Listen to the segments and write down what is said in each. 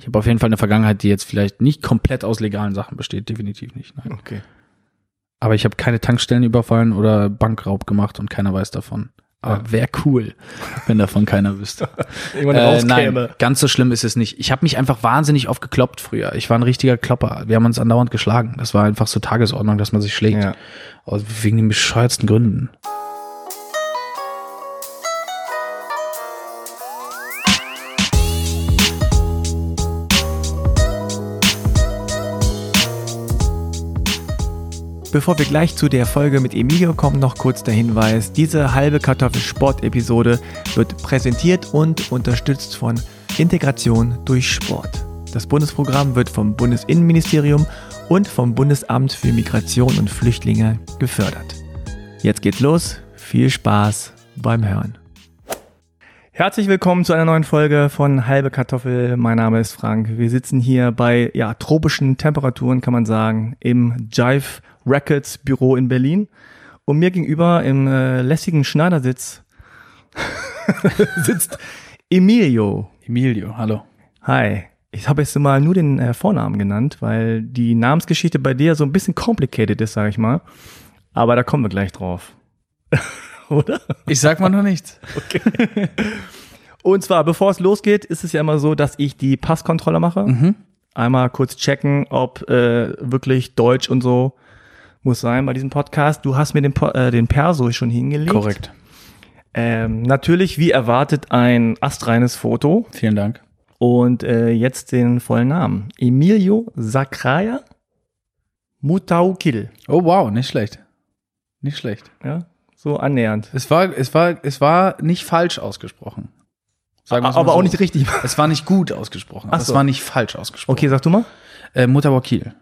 Ich habe auf jeden Fall eine Vergangenheit, die jetzt vielleicht nicht komplett aus legalen Sachen besteht, definitiv nicht. Nein. Okay. Aber ich habe keine Tankstellen überfallen oder Bankraub gemacht und keiner weiß davon. Aber wäre cool, wenn davon keiner wüsste. Irgendwann Äh, rauskäme. nein, ganz so schlimm ist es nicht. Ich habe mich einfach wahnsinnig oft gekloppt früher. Ich war ein richtiger Klopper. Wir haben uns andauernd geschlagen. Das war einfach so Tagesordnung, dass man sich schlägt. Ja. Aus wegen den bescheuertsten Gründen. Bevor wir gleich zu der Folge mit Emilio kommen, noch kurz der Hinweis. Diese halbe Kartoffel-Sport-Episode wird präsentiert und unterstützt von Integration durch Sport. Das Bundesprogramm wird vom Bundesinnenministerium und vom Bundesamt für Migration und Flüchtlinge gefördert. Jetzt geht's los. Viel Spaß beim Hören. Herzlich willkommen zu einer neuen Folge von Halbe Kartoffel. Mein Name ist Frank. Wir sitzen hier bei ja, tropischen Temperaturen, kann man sagen, im Jive Records Büro in Berlin. Und mir gegenüber im äh, lässigen Schneidersitz sitzt Emilio. Emilio, hallo. Hi. Ich habe jetzt mal nur den äh, Vornamen genannt, weil die Namensgeschichte bei dir so ein bisschen complicated ist, sage ich mal. Aber da kommen wir gleich drauf. Oder? Ich sag mal noch nichts. Und zwar, bevor es losgeht, ist es ja immer so, dass ich die Passkontrolle mache. Mhm. Einmal kurz checken, ob äh, wirklich Deutsch und so muss sein bei diesem Podcast. Du hast mir den, äh, den Perso schon hingelegt. Korrekt. Ähm, natürlich, wie erwartet, ein astreines Foto. Vielen Dank. Und äh, jetzt den vollen Namen. Emilio Sacraia Mutaukil. Oh wow, nicht schlecht. Nicht schlecht. Ja, so annähernd. Es war, es war, es war nicht falsch ausgesprochen. Sagen Aber so. auch nicht richtig. Es war nicht gut ausgesprochen. Ach so. Es war nicht falsch ausgesprochen. Okay, sag du mal. Äh, Mutawakil.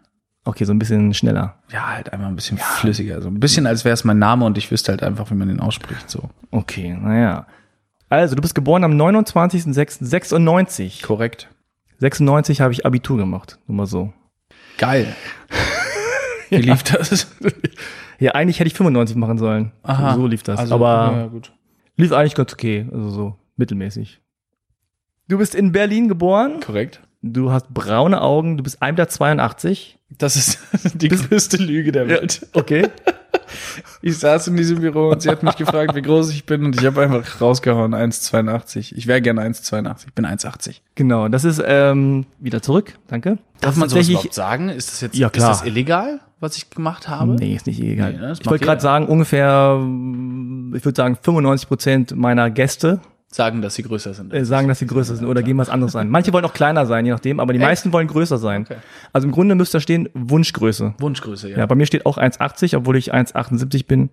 Okay, so ein bisschen schneller. Ja, halt einfach ein bisschen flüssiger. So ein bisschen, als wäre es mein Name und ich wüsste halt einfach, wie man den ausspricht. So. Okay, naja. Also, du bist geboren am 29.06.96. Korrekt. 96 habe ich Abitur gemacht. Nur mal so. Geil. Wie lief das? Ja, eigentlich hätte ich 95 machen sollen. Aha. So lief das. Also, Aber ja, gut. lief eigentlich ganz okay. Also so mittelmäßig. Du bist in Berlin geboren. Korrekt. Du hast braune Augen. Du bist 1,82 Meter. Das ist die größte Lüge der Welt. Okay. Ich saß in diesem Büro und sie hat mich gefragt, wie groß ich bin und ich habe einfach rausgehauen, 1,82. Ich wäre gerne 1,82. Ich bin 1,80. Genau. Das ist ähm, wieder zurück. Danke. Darf Das man sowas überhaupt sagen? Ist das jetzt Ja, klar. Ist das illegal, was ich gemacht habe? Nee, ist nicht egal. Nee, ne, ich wollte gerade sagen, ungefähr, ich würde sagen, 95 Prozent meiner Gäste Sagen, dass sie größer sind. äh, sagen, dass sie größer sind oder gehen was anderes sein. Manche wollen auch kleiner sein, je nachdem, aber die Echt? meisten wollen größer sein. Okay. Also im Grunde müsste da stehen Wunschgröße. Wunschgröße, ja. Ja, bei mir steht auch 1,80, obwohl ich 1,78 bin.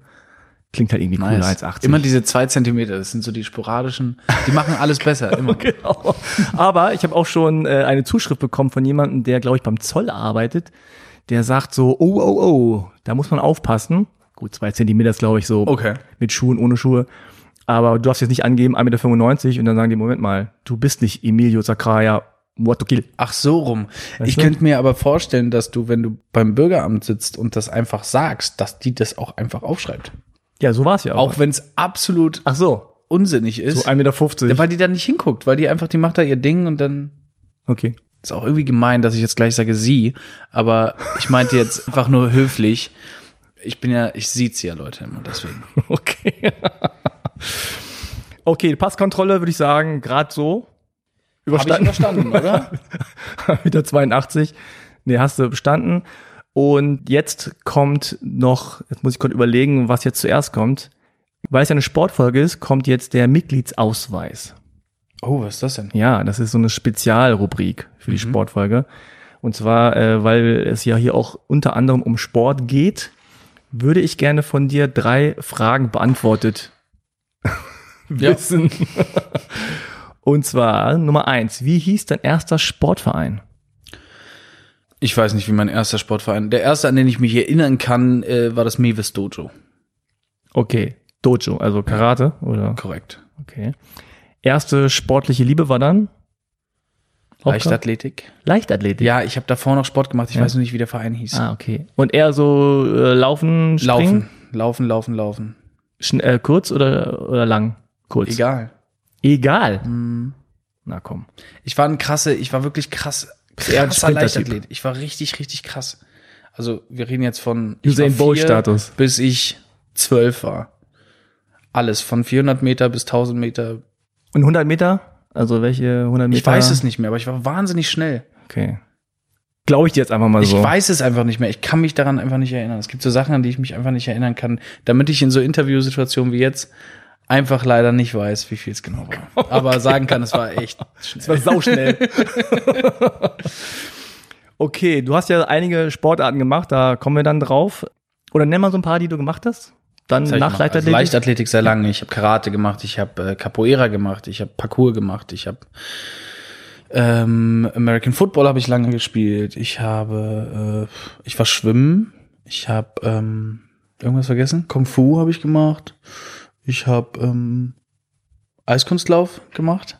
Klingt halt irgendwie cooler, Nice. 1,80. Immer diese zwei Zentimeter, das sind so die sporadischen, die machen alles besser, immer. Genau. Aber ich habe auch schon äh, eine Zuschrift bekommen von jemandem, der, glaube ich, beim Zoll arbeitet. Der sagt so, oh, oh, oh, da muss man aufpassen. Gut, zwei Zentimeter ist, glaube ich, so Okay. mit Schuhen, ohne Schuhe. Aber du darfst jetzt nicht angeben, 1,95 Meter und dann sagen die, Moment mal, du bist nicht Emilio Sacraia Muatokil. Ach so rum. ich du? könnte mir aber vorstellen, dass du, wenn du beim Bürgeramt sitzt und das einfach sagst, dass die das auch einfach aufschreibt. Ja, so war's ja auch. Auch wenn es absolut Ach so, unsinnig ist. so 1,50 Meter. weil die dann nicht hinguckt, weil die einfach, die macht da ihr Ding und dann Okay. ist auch irgendwie gemein, dass ich jetzt gleich sage sie, aber ich meinte jetzt einfach nur höflich. Ich bin ja, ich sieht's ja Leute immer deswegen. Okay. okay, Passkontrolle würde ich sagen, gerade so. Hab ich überstanden, oder? Meter 82. Nee, hast du bestanden. Und jetzt kommt noch, jetzt muss ich kurz überlegen, was jetzt zuerst kommt. Weil es ja eine Sportfolge ist, kommt jetzt der Mitgliedsausweis. Oh, was ist das denn? Ja, das ist so eine Spezialrubrik für die Sportfolge. Und zwar, äh, weil es ja hier auch unter anderem um Sport geht, würde ich gerne von dir drei Fragen beantwortet Ja. wissen. Und zwar Nummer eins, wie hieß dein erster Sportverein? Ich weiß nicht, wie mein erster Sportverein. Der erste, an den ich mich erinnern kann, äh, war das Mewis Dojo. Okay, Dojo, also Karate oder? Korrekt. Okay. Erste sportliche Liebe war dann? Leichtathletik. Leichtathletik. Ja, ich habe davor noch Sport gemacht. Ich Ja. weiß nur nicht, wie der Verein hieß. Ah, okay. Und eher so äh, laufen, springen? Laufen, laufen, laufen, laufen. Schn äh, kurz oder, oder lang? Kurz. Egal. Egal. Hm. Na komm. Ich war ein krasse, ich war wirklich krass, krasser. Leichtathlet. Ich war richtig, richtig krass. Also wir reden jetzt von ich Usain Bolt Status. bis ich zwölf war. Alles von 400 Meter bis 1000 Meter. Und 100 Meter? Also welche 100 Meter? Ich weiß es nicht mehr, aber ich war wahnsinnig schnell. Okay. Glaube ich dir jetzt einfach mal Ich so. weiß es einfach nicht mehr. Ich kann mich daran einfach nicht erinnern. Es gibt so Sachen, an die ich mich einfach nicht erinnern kann, damit ich in so Interviewsituationen wie jetzt einfach leider nicht weiß, wie viel es genau war. Aber sagen kann, es war echt Das war sauschnell. okay, du hast ja einige Sportarten gemacht, da kommen wir dann drauf. Oder nenn mal so ein paar, die du gemacht hast. Dann Das nach. Leichtathletik. Also Leichtathletik sehr lange. Ich habe Karate gemacht, ich habe äh, Capoeira gemacht, ich habe Parkour gemacht, ich habe ähm, American Football habe ich lange gespielt. Ich habe, äh, ich war schwimmen. Ich habe ähm, irgendwas vergessen. Kung Fu habe ich gemacht. Ich habe ähm, Eiskunstlauf gemacht.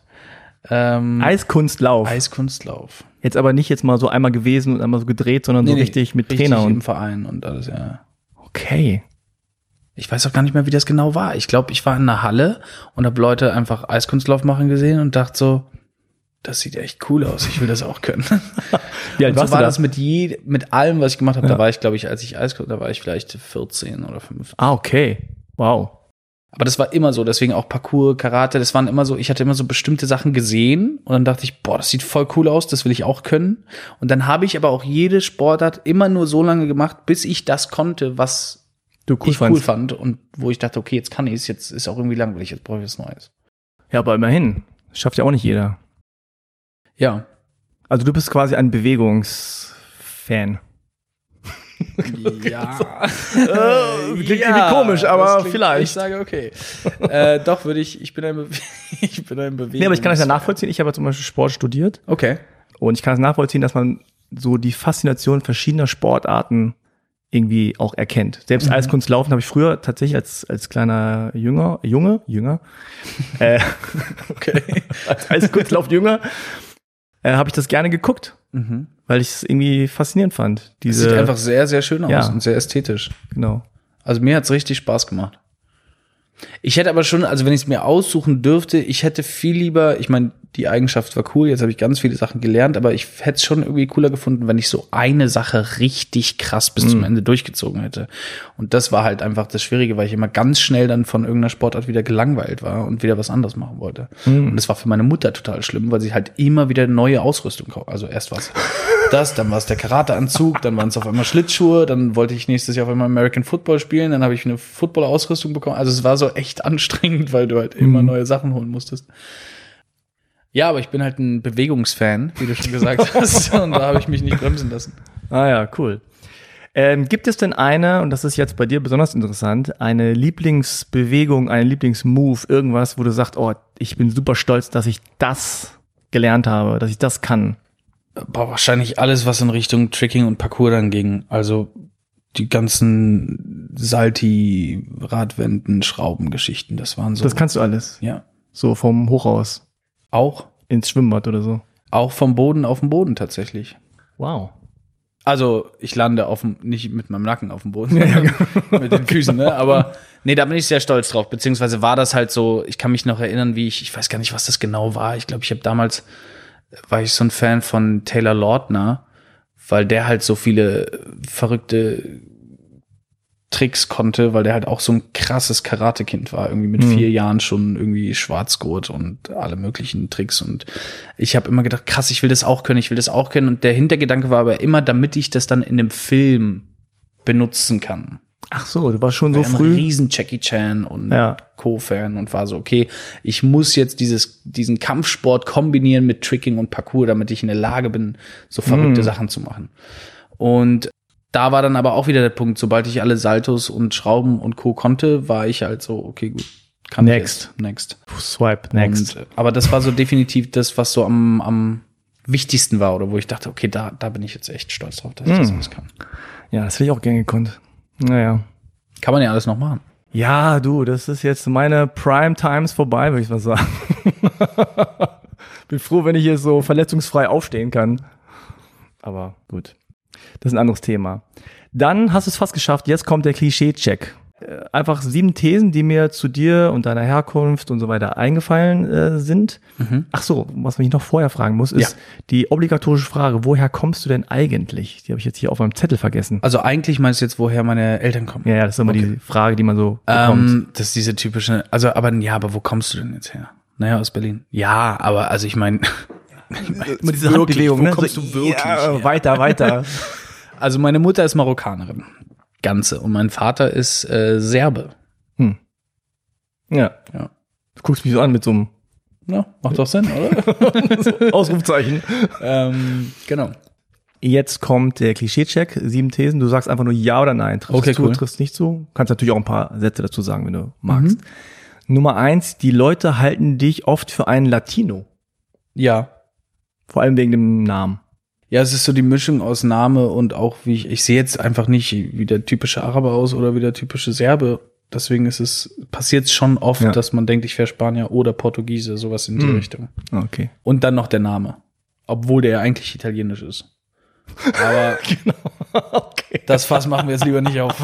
Ähm, Eiskunstlauf. Eiskunstlauf. Jetzt aber nicht jetzt mal so einmal gewesen und einmal so gedreht, sondern so richtig mit Trainer im und. Verein und alles, ja. Okay. Ich weiß auch gar nicht mehr, wie das genau war. Ich glaube, ich war in einer Halle und habe Leute einfach Eiskunstlauf machen gesehen und dachte so, das sieht echt cool aus. Ich will das auch können. Wie alt und warst so war da? das mit je, mit allem, was ich gemacht habe. Ja. Da war ich, glaube ich, als ich Eiskunst, da war ich vielleicht 14 oder 15. Ah, okay. Wow. Aber das war immer so. Deswegen auch Parkour, Karate. Das waren immer so. Ich hatte immer so bestimmte Sachen gesehen und dann dachte ich, boah, das sieht voll cool aus. Das will ich auch können. Und dann habe ich aber auch jede Sportart immer nur so lange gemacht, bis ich das konnte, was Du cool ich cool fandst. fand und wo ich dachte, okay, jetzt kann ich es, jetzt ist auch irgendwie langweilig, jetzt brauche ich was Neues. Ja, aber immerhin. Das schafft ja auch nicht jeder. Ja. Also du bist quasi ein Bewegungsfan. Ja. Äh, klingt irgendwie komisch, aber das klingt- vielleicht. Ich sage okay. äh, doch würde ich, ich bin ein, Bewe ich bin ein Bewegung. Nee, aber ich kann das ja nachvollziehen. Ich habe ja zum Beispiel Sport studiert Okay. und ich kann es nachvollziehen, dass man so die Faszination verschiedener Sportarten irgendwie auch erkennt. Selbst Eiskunstlaufen habe ich früher tatsächlich als, als kleiner Jünger, Junge, Jünger, äh, Okay. als Eiskunstlauf-Jünger, äh, habe ich das gerne geguckt, Mhm. weil ich es irgendwie faszinierend fand. Das Diese, sieht einfach sehr, sehr schön aus Ja. und sehr ästhetisch. genau. Also mir hat's richtig Spaß gemacht. Ich hätte aber schon, also wenn ich es mir aussuchen dürfte, ich hätte viel lieber, ich meine, die Eigenschaft war cool, jetzt habe ich ganz viele Sachen gelernt, aber ich hätte es schon irgendwie cooler gefunden, wenn ich so eine Sache richtig krass bis zum Ende durchgezogen hätte. Und das war halt einfach das Schwierige, weil ich immer ganz schnell dann von irgendeiner Sportart wieder gelangweilt war und wieder was anderes machen wollte. Und das war für meine Mutter total schlimm, weil sie halt immer wieder neue Ausrüstung kauft. Also erst was das, dann war es der Karateanzug, dann waren es auf einmal Schlittschuhe, dann wollte ich nächstes Jahr auf einmal American Football spielen, dann habe ich eine Football-Ausrüstung bekommen. Also es war so echt anstrengend, weil du halt immer neue Sachen holen musstest. Ja, aber ich bin halt ein Bewegungsfan, wie du schon gesagt hast, und da habe ich mich nicht bremsen lassen. Ah ja, cool. Ähm, gibt es denn eine, und das ist jetzt bei dir besonders interessant, eine Lieblingsbewegung, einen Lieblingsmove, irgendwas, wo du sagst, oh, ich bin super stolz, dass ich das gelernt habe, dass ich das kann? Boah, wahrscheinlich alles, was in Richtung Tricking und Parkour dann ging. Also die ganzen Salti, Radwenden, Schraubengeschichten, das waren so. Das kannst du alles. ja. So vom Hochhaus Auch, ins Schwimmbad oder so. auch vom Boden auf dem Boden tatsächlich. Wow. Also ich lande auf dem, nicht mit meinem Nacken auf dem Boden, sondern mit den Füßen, ne? Aber nee, da bin ich sehr stolz drauf. Beziehungsweise war das halt so, ich kann mich noch erinnern, wie ich, ich weiß gar nicht, was das genau war. Ich glaube, ich habe damals, war ich so ein Fan von Taylor Lautner, weil der halt so viele verrückte Tricks konnte, weil der halt auch so ein krasses Karate-Kind war, irgendwie mit vier Jahren schon irgendwie Schwarzgurt und alle möglichen Tricks. Und ich habe immer gedacht, krass, ich will das auch können, ich will das auch können. Und der Hintergedanke war aber immer, damit ich das dann in dem Film benutzen kann. Ach so, du warst schon so Ich war immer früh. riesen Jackie Chan und Ja. Co-Fan und war so, okay, ich muss jetzt dieses, diesen Kampfsport kombinieren mit Tricking und Parkour, damit ich in der Lage bin, so verrückte Mm. Sachen zu machen. Und da war dann aber auch wieder der Punkt, sobald ich alle Saltos und Schrauben und Co. konnte, war ich halt so, okay, gut. Kann ich Next. jetzt. Next. Swipe, next. Und, äh, aber das war so definitiv das, was so am, am wichtigsten war oder wo ich dachte, okay, da, da bin ich jetzt echt stolz drauf, dass ich das Mm. alles kann. ja, das hätte ich auch gern gekonnt. Naja. Kann man ja alles noch machen. Ja, du, das ist jetzt meine Prime Times vorbei, würde ich mal sagen. Bin froh, wenn ich hier so verletzungsfrei aufstehen kann. Aber gut. Das ist ein anderes Thema. Dann hast du es fast geschafft. Jetzt kommt der Klischee-Check. Äh, einfach sieben Thesen, die mir zu dir und deiner Herkunft und so weiter eingefallen äh, sind. Ach so, was ich noch vorher fragen muss, ist Ja. die obligatorische Frage, woher kommst du denn eigentlich? Die habe ich jetzt hier auf meinem Zettel vergessen. Also eigentlich meinst du jetzt, woher meine Eltern kommen? Ja, ja, das ist immer die Frage, die man so bekommt. Ähm, das ist diese typische, also aber ja, aber wo kommst du denn jetzt her? Naja, aus Berlin. Ja, aber also ich meine, Immer diese wirklich, Handbewegung, wo ne? kommst So, du wirklich Ja, her? weiter, weiter. also meine Mutter ist Marokkanerin. Ganze. Und mein Vater ist äh, Serbe. ja. Ja. Du guckst mich so an mit so einem Ja, macht doch Sinn, oder? Ausrufzeichen. ähm, genau. Jetzt kommt der Klischee-Check, sieben Thesen. Du sagst einfach nur ja oder nein. Triffst Okay, du, cool. triffst nicht zu. Kannst natürlich auch ein paar Sätze dazu sagen, wenn du magst. Nummer eins, die Leute halten dich oft für einen Latino. Ja. Vor allem wegen dem Namen. Ja, es ist so die Mischung aus Name und auch wie ich, ich sehe jetzt einfach nicht wie der typische Araber aus oder wie der typische Serbe. Deswegen ist es, passiert schon oft, Ja. dass man denkt, ich wäre Spanier oder Portugiese, sowas in die Hm. Richtung. Okay. Und dann noch der Name. Obwohl der ja eigentlich italienisch ist. Aber okay. das Fass machen wir jetzt lieber nicht auf.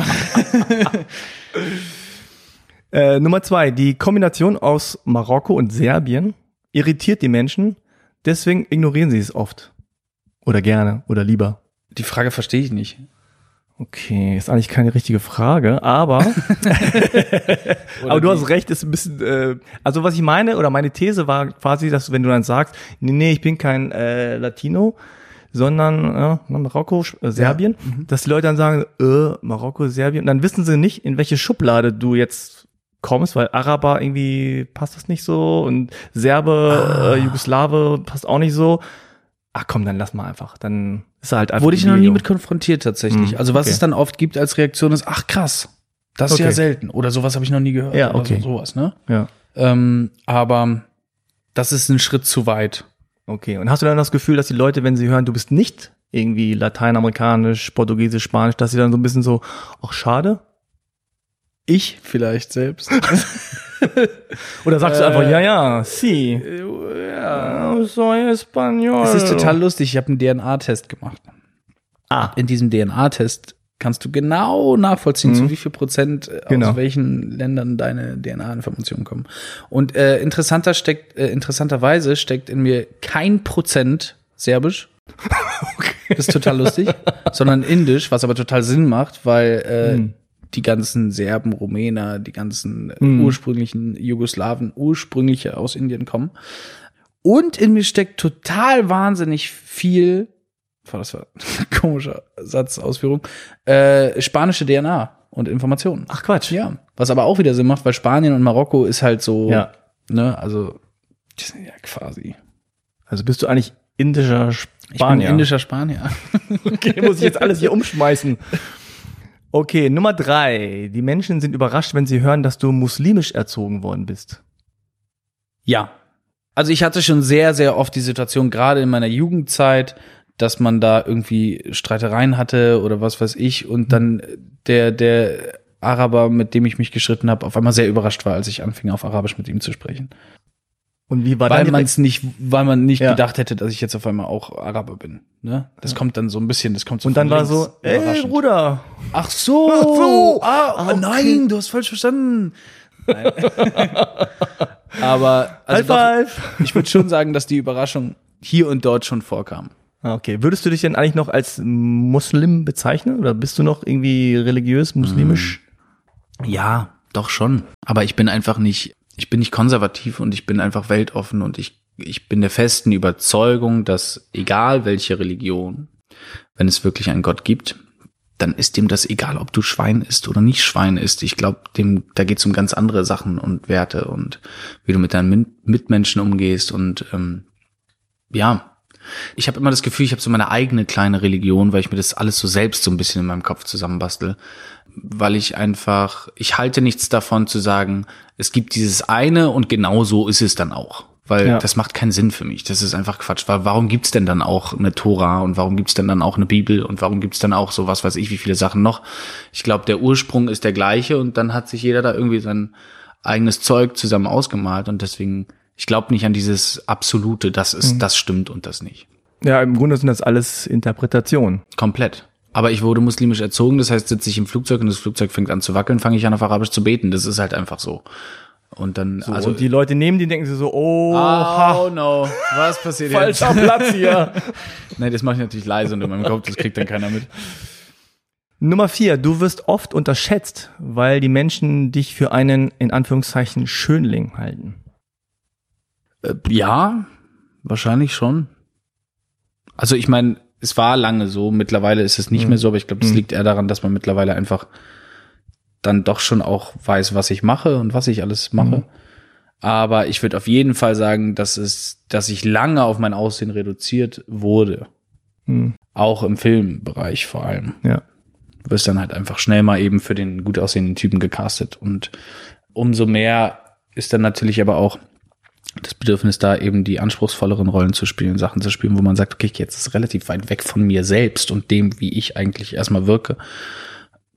Äh, Nummer zwei, die Kombination aus Marokko und Serbien irritiert die Menschen. Deswegen ignorieren sie es oft. Oder gerne oder lieber. Die Frage verstehe ich nicht. Okay, ist eigentlich keine richtige Frage, aber aber du hast recht, ist ein bisschen äh, also was ich meine oder meine These war quasi, dass wenn du dann sagst, nee, nee ich bin kein äh, Latino, sondern äh, Marokko, Sch- äh, Serbien, dass die Leute dann sagen, äh, Marokko, Serbien, und dann wissen sie nicht, in welche Schublade du jetzt kommst, weil Araber irgendwie passt das nicht so und Serbe, äh, Jugoslawe passt auch nicht so. Ach komm, dann lass mal einfach. Dann ist er halt einfach. Wurde ich noch nie mit konfrontiert tatsächlich. Hm, also was okay. es dann oft gibt als Reaktion ist, ach krass, das ist Okay. ja selten. Oder sowas habe ich noch nie gehört. Ja, oder okay. so, sowas, ne? Ja. Ähm, aber das ist ein Schritt zu weit. Okay, und hast du dann das Gefühl, dass die Leute, wenn sie hören, du bist nicht irgendwie lateinamerikanisch, portugiesisch, spanisch, dass sie dann so ein bisschen so, ach schade? Ich vielleicht selbst. Oder sagst du Äh, einfach, ja, ja, sí. ja. Soy español. Es ist total lustig. Ich habe einen DNA-Test gemacht. Ah, In diesem DNA-Test kannst du genau nachvollziehen, Mhm. zu wie viel Prozent äh, Genau. aus welchen Ländern deine DNA-Informationen kommen. Und äh, interessanter steckt, äh, interessanterweise steckt in mir kein Prozent Serbisch. Das ist total lustig, sondern Indisch, was aber total Sinn macht, weil äh, Mhm. Die ganzen Serben, Rumäner, die ganzen Mhm. ursprünglichen Jugoslawen, ursprünglich aus Indien kommen. Und in mir steckt total wahnsinnig viel, boah, das war ein komischer Satzausführung, äh, spanische DNA und Informationen. ach Quatsch. Ja, was aber auch wieder Sinn macht, weil Spanien und Marokko ist halt so, Ja. ne, also, die sind ja quasi. Also bist du eigentlich indischer Ich bin Spanier. indischer Spanier. Okay, muss ich jetzt alles hier umschmeißen. Okay, Nummer drei. Die Menschen sind überrascht, wenn sie hören, dass du muslimisch erzogen worden bist. Ja. Also ich hatte schon sehr, sehr oft die Situation, gerade in meiner Jugendzeit, dass man da irgendwie Streitereien hatte oder was weiß ich und dann der, der Araber, mit dem ich mich geschritten habe, auf einmal sehr überrascht war, als ich anfing, auf Arabisch mit ihm zu sprechen. Und wie war weil man es nicht, weil man nicht Ja. gedacht hätte, dass ich jetzt auf einmal auch Araber bin. Ne? Das kommt dann so ein bisschen, das kommt so Und dann war so, ey. Bruder, Ach so, Ach so. ah, Ah, oh okay. nein, du hast falsch verstanden. Aber also doch, ich würde schon sagen, dass die Überraschung hier und dort schon vorkam. Ah, Okay, würdest du dich denn eigentlich noch als Muslim bezeichnen oder bist du noch irgendwie religiös, muslimisch? Ja, doch schon. Aber ich bin einfach nicht, ich bin nicht konservativ und ich bin einfach weltoffen und ich, ich bin der festen Überzeugung, dass egal welche Religion, wenn es wirklich einen Gott gibt, dann ist dem das egal, ob du Schwein isst oder nicht Schwein isst. Ich glaube, dem, da geht es um ganz andere Sachen und Werte und wie du mit deinen Mitmenschen umgehst und ähm, ja, ich habe immer das Gefühl, ich habe so meine eigene kleine Religion, weil ich mir das alles so selbst so ein bisschen in meinem Kopf zusammenbastel. Weil ich einfach, ich halte nichts davon zu sagen, es gibt dieses eine und genau so ist es dann auch. Weil Ja. das macht keinen Sinn für mich. Das ist einfach Quatsch. Weil warum gibt's denn dann auch eine Tora und warum gibt's denn dann auch eine Bibel und warum gibt's dann auch so was weiß ich, wie viele Sachen noch? Ich glaube, der Ursprung ist der gleiche und dann hat sich jeder da irgendwie sein eigenes Zeug zusammen ausgemalt und deswegen, ich glaube nicht an dieses Absolute, das ist, das stimmt und das nicht. Ja, im Grunde sind das alles Interpretationen. Komplett. Aber ich wurde muslimisch erzogen, das heißt, sitze ich im Flugzeug und das Flugzeug fängt an zu wackeln, fange ich an auf Arabisch zu beten. Das ist halt einfach so. Und dann, So, also und die Leute nehmen die denken sie so, oh, Oh no, was passiert jetzt? falscher Platz hier. Nee, das mache ich natürlich leise und in meinem Kopf, das kriegt dann keiner mit. Nummer vier, du wirst oft unterschätzt, weil die Menschen dich für einen, in Anführungszeichen, Schönling halten. Äh, ja, wahrscheinlich schon. Also ich meine, es war lange so, mittlerweile ist es nicht Mhm. mehr so, aber ich glaube, das Mhm. liegt eher daran, dass man mittlerweile einfach dann doch schon auch weiß, was ich mache und was ich alles mache. Mhm. Aber ich würde auf jeden Fall sagen, dass es, dass ich lange auf mein Aussehen reduziert wurde. Hm, Auch im Filmbereich vor allem. ja. Du wirst dann halt einfach schnell mal eben für den gut aussehenden Typen gecastet. Und umso mehr ist dann natürlich aber auch das Bedürfnis da, eben die anspruchsvolleren Rollen zu spielen, Sachen zu spielen, wo man sagt, okay, jetzt ist es relativ weit weg von mir selbst und dem, wie ich eigentlich erstmal wirke.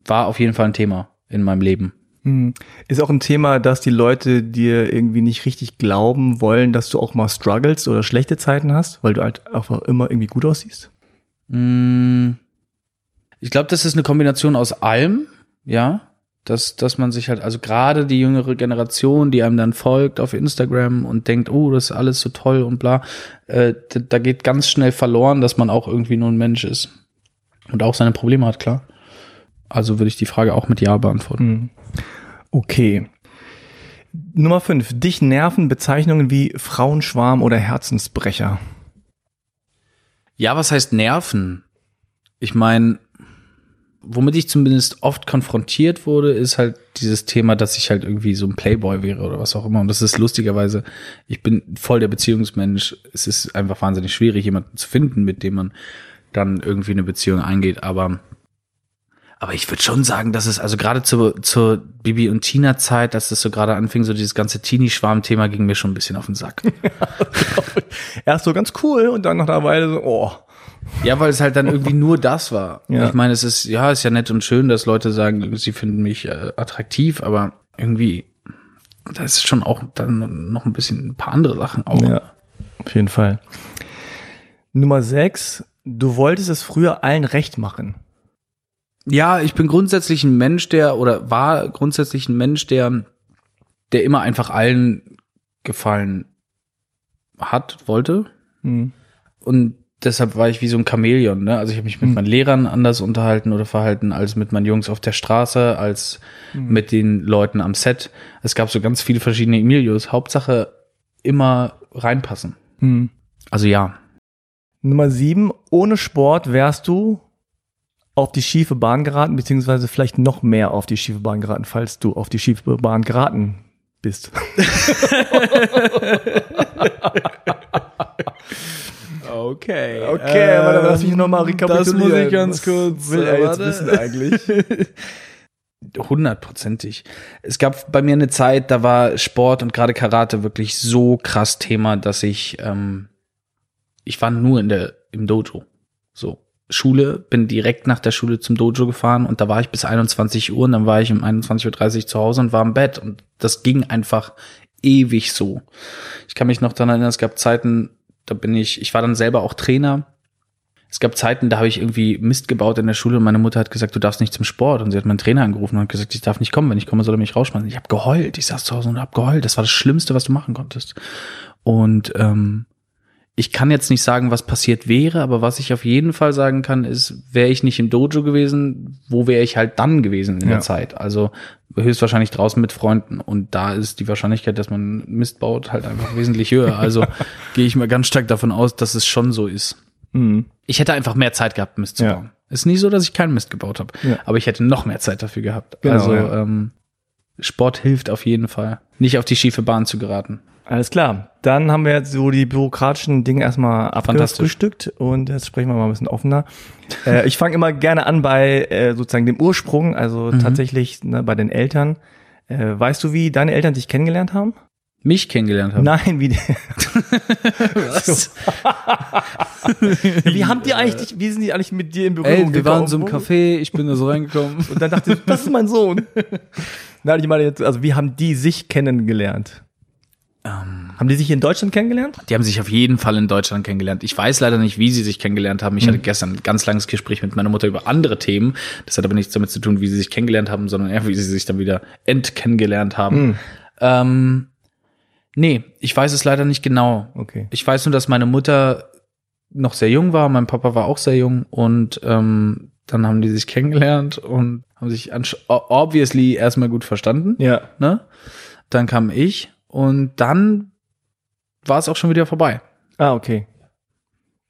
War auf jeden Fall ein Thema in meinem Leben. Hm. Ist auch ein Thema, dass die Leute dir irgendwie nicht richtig glauben wollen, dass du auch mal struggles oder schlechte Zeiten hast, weil du halt einfach immer irgendwie gut aussiehst. Mm, Ich glaube, das ist eine Kombination aus allem, ja. Dass, dass man sich halt, also gerade die jüngere Generation, die einem dann folgt auf Instagram und denkt, oh, das ist alles so toll und bla, äh, da, da geht ganz schnell verloren, dass man auch irgendwie nur ein Mensch ist. Und auch seine Probleme hat, klar. Also würde ich die Frage auch mit Ja beantworten. Hm. Okay. Nummer fünf. Dich nerven Bezeichnungen wie Frauenschwarm oder Herzensbrecher. Ja, was heißt nerven? Ich meine, womit ich zumindest oft konfrontiert wurde, ist halt dieses Thema, dass ich halt irgendwie so ein Playboy wäre oder was auch immer. Und das ist lustigerweise, ich bin voll der Beziehungsmensch. Es ist einfach wahnsinnig schwierig, jemanden zu finden, mit dem man dann irgendwie eine Beziehung eingeht. Aber, aber ich würde schon sagen, dass es, also gerade zur, zur Bibi und Tina Zeit, dass das so gerade anfing, so dieses ganze Teenie-Schwarm-Thema ging mir schon ein bisschen auf den Sack. Erst so ganz cool und dann nach einer Weile so, oh. Ja, weil es halt dann irgendwie nur das war. Ja. Ich meine, es ist, ja, ist ja nett und schön, dass Leute sagen, sie finden mich äh, attraktiv, aber irgendwie, da ist schon auch dann noch ein bisschen ein paar andere Sachen auch. Ja, auf jeden Fall. Nummer sechs. Du wolltest es früher allen recht machen. Ja, ich bin grundsätzlich ein Mensch, der, oder war grundsätzlich ein Mensch, der, der immer einfach allen gefallen hat, wollte. Hm. Und deshalb war ich wie so ein Chamäleon. Ne? Also ich habe mich mit Hm. meinen Lehrern anders unterhalten oder verhalten als mit meinen Jungs auf der Straße, als mit den Leuten am Set. Es gab so ganz viele verschiedene Emilios. Hauptsache immer reinpassen. Hm. Also ja. Nummer sieben. Ohne Sport wärst du auf die schiefe Bahn geraten, beziehungsweise vielleicht noch mehr auf die schiefe Bahn geraten, falls du auf die schiefe Bahn geraten bist. Okay. Okay, warte, lass mich noch mal rekapitulieren. Das muss ich ganz Was kurz. will er jetzt wissen eigentlich? Hundertprozentig. Es gab bei mir eine Zeit, da war Sport und gerade Karate wirklich so krass Thema, dass ich, ähm, ich war nur in der, im Dojo. So. Schule, bin direkt nach der Schule zum Dojo gefahren und da war ich bis 21 Uhr und dann war ich um 21.30 Uhr zu Hause und war im Bett und das ging einfach ewig so. Ich kann mich noch daran erinnern, es gab Zeiten, da bin ich, ich war dann selber auch Trainer. Es gab Zeiten, da habe ich irgendwie Mist gebaut in der Schule und meine Mutter hat gesagt, du darfst nicht zum Sport. Und sie hat meinen Trainer angerufen und hat gesagt, ich darf nicht kommen. Wenn ich komme, soll er mich rausschmeißen. Ich habe geheult. Ich saß zu Hause und habe geheult. Das war das Schlimmste, was du machen konntest. Und ähm, ich kann jetzt nicht sagen, was passiert wäre, aber was ich auf jeden Fall sagen kann, ist, wäre ich nicht im Dojo gewesen, wo wäre ich halt dann gewesen in Ja. der Zeit? Also höchstwahrscheinlich draußen mit Freunden. Und da ist die Wahrscheinlichkeit, dass man Mist baut, halt einfach wesentlich höher. Also gehe ich mal ganz stark davon aus, dass es schon so ist. Hm. Ich hätte einfach mehr Zeit gehabt, Mist zu Ja. bauen. Ist nie so, dass ich keinen Mist gebaut habe. Ja. Aber ich hätte noch mehr Zeit dafür gehabt. Genau, also ähm, Sport hilft auf jeden Fall, nicht auf die schiefe Bahn zu geraten. Alles klar. Dann haben wir jetzt so die bürokratischen Dinge erstmal abgefrühstückt und jetzt sprechen wir mal ein bisschen offener. äh, ich fange immer gerne an bei äh, sozusagen dem Ursprung, also Mhm. tatsächlich ne, bei den Eltern. Äh, weißt du, wie deine Eltern dich kennengelernt haben? Mich kennengelernt haben. Nein, wie Was? wie haben die eigentlich, wie sind die eigentlich mit dir im Büro? Ey, wir waren so im Café, ich bin da so reingekommen. Und dann dachte ich, das ist mein Sohn. Nein, ich meine jetzt, also wie haben die sich kennengelernt? Ähm, Haben die sich in Deutschland kennengelernt? Die haben sich auf jeden Fall in Deutschland kennengelernt. Ich weiß leider nicht, wie sie sich kennengelernt haben. Ich hatte gestern ein ganz langes Gespräch mit meiner Mutter über andere Themen. Das hat aber nichts damit zu tun, wie sie sich kennengelernt haben, sondern eher, wie sie sich dann wieder entkennengelernt haben. Ähm, nee, ich weiß es leider nicht genau. Okay. Ich weiß nur, dass meine Mutter noch sehr jung war, mein Papa war auch sehr jung und ähm, dann haben die sich kennengelernt und haben sich obviously erstmal gut verstanden. Ja. Ne? Dann kam ich und dann war es auch schon wieder vorbei. Ah, okay.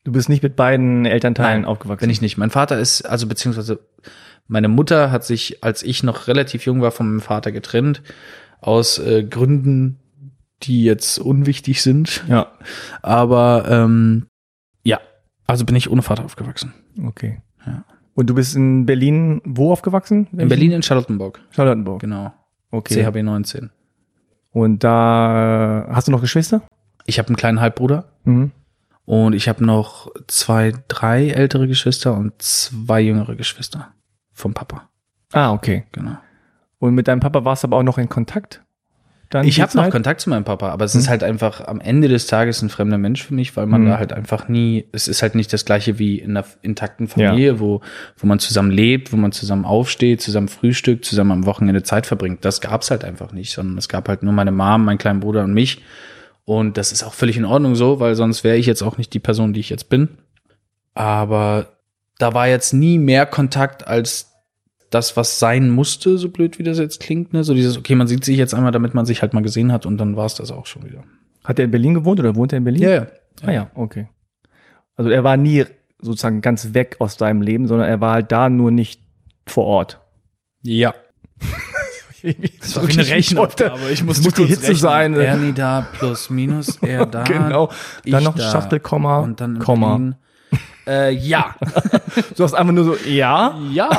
Du bist nicht mit beiden Elternteilen aufgewachsen. Bin ich nicht. Mein Vater ist, also beziehungsweise meine Mutter hat sich, als ich noch relativ jung war, von meinem Vater getrennt, aus äh, Gründen, die jetzt unwichtig sind. Ja. Aber ähm, ja, also bin ich ohne Vater aufgewachsen. Okay. Ja. Und du bist in Berlin wo aufgewachsen? In Berlin in Charlottenburg. Charlottenburg. Genau. Okay. CHB 19. Und da hast du noch Geschwister? Ich habe einen kleinen Halbbruder Mhm. und ich habe noch zwei, drei ältere Geschwister und zwei jüngere Geschwister vom Papa. Ah, okay. Genau. Und mit deinem Papa warst du aber auch noch in Kontakt? Dann Ich habe noch Zeit? Kontakt zu meinem Papa, aber es ist halt einfach am Ende des Tages ein fremder Mensch für mich, weil man Mhm. da halt einfach nie, es ist halt nicht das gleiche wie in einer intakten Familie, wo, wo man zusammen lebt, wo man zusammen aufsteht, zusammen frühstückt, zusammen am Wochenende Zeit verbringt. Das gab's halt einfach nicht, sondern es gab halt nur meine Mom, meinen kleinen Bruder und mich. Und das ist auch völlig in Ordnung so, weil sonst wäre ich jetzt auch nicht die Person, die ich jetzt bin. Aber da war jetzt nie mehr Kontakt als das, was sein musste, so blöd wie das jetzt klingt, ne? So dieses, okay, man sieht sich jetzt einmal, damit man sich halt mal gesehen hat und dann war es das auch schon wieder. Hat er in Berlin gewohnt oder wohnt er in Berlin? ja. Ah ja, okay. Also er war nie sozusagen ganz weg aus deinem Leben, sondern er war halt da nur nicht vor Ort. Ja. Das war wie eine Rechenaufgabe. Ich musste muss die Hitze rechnen. sein. Ernie da plus minus, er da. Genau. Dann ich noch da. Schachtel, Komma, Äh, ja. Du hast einfach nur so, ja, Ja.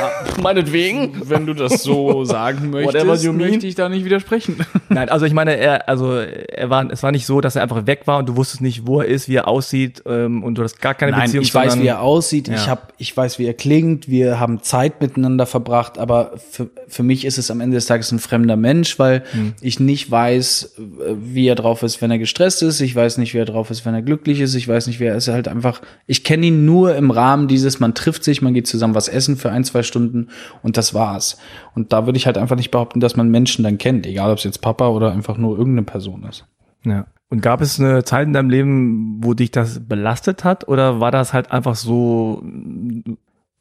meinetwegen. Wenn du das so sagen möchtest, möchte ich da nicht widersprechen. Nein, also ich meine, er, also er war, es war nicht so, dass er einfach weg war und du wusstest nicht, wo er ist, wie er aussieht ähm, und du hast gar keine Nein, Beziehung. ich weiß, wie er aussieht. Ich Ja. hab, ich weiß, wie er klingt. Wir haben Zeit miteinander verbracht. Aber für, für mich ist es am Ende des Tages ein fremder Mensch, weil Hm. ich nicht weiß, äh, wie er drauf ist, wenn er gestresst ist. Ich weiß nicht, wie er drauf ist, wenn er glücklich ist. Ich weiß nicht, wie er ist. Er halt einfach. Ich kenne ihn nur im Rahmen dieses. Man trifft sich, man geht zusammen was essen für ein, zwei Stunden und das war's. Und da würde ich halt einfach nicht behaupten, dass man Menschen dann kennt, egal ob es jetzt Papa oder einfach nur irgendeine Person ist. Ja. Und gab es eine Zeit in deinem Leben, wo dich das belastet hat oder war das halt einfach so,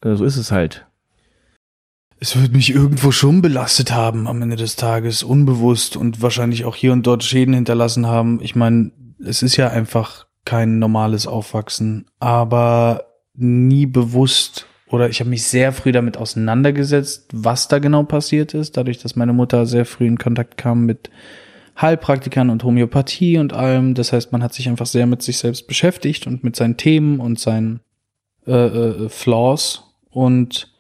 äh, so ist es halt? Es wird mich irgendwo schon belastet haben am Ende des Tages, unbewusst und wahrscheinlich auch hier und dort Schäden hinterlassen haben. Ich meine, es ist ja einfach kein normales Aufwachsen, aber nie bewusst oder ich habe mich sehr früh damit auseinandergesetzt, was da genau passiert ist, dadurch, dass meine Mutter sehr früh in Kontakt kam mit Heilpraktikern und Homöopathie und allem. Das heißt, man hat sich einfach sehr mit sich selbst beschäftigt und mit seinen Themen und seinen äh, äh, Flaws und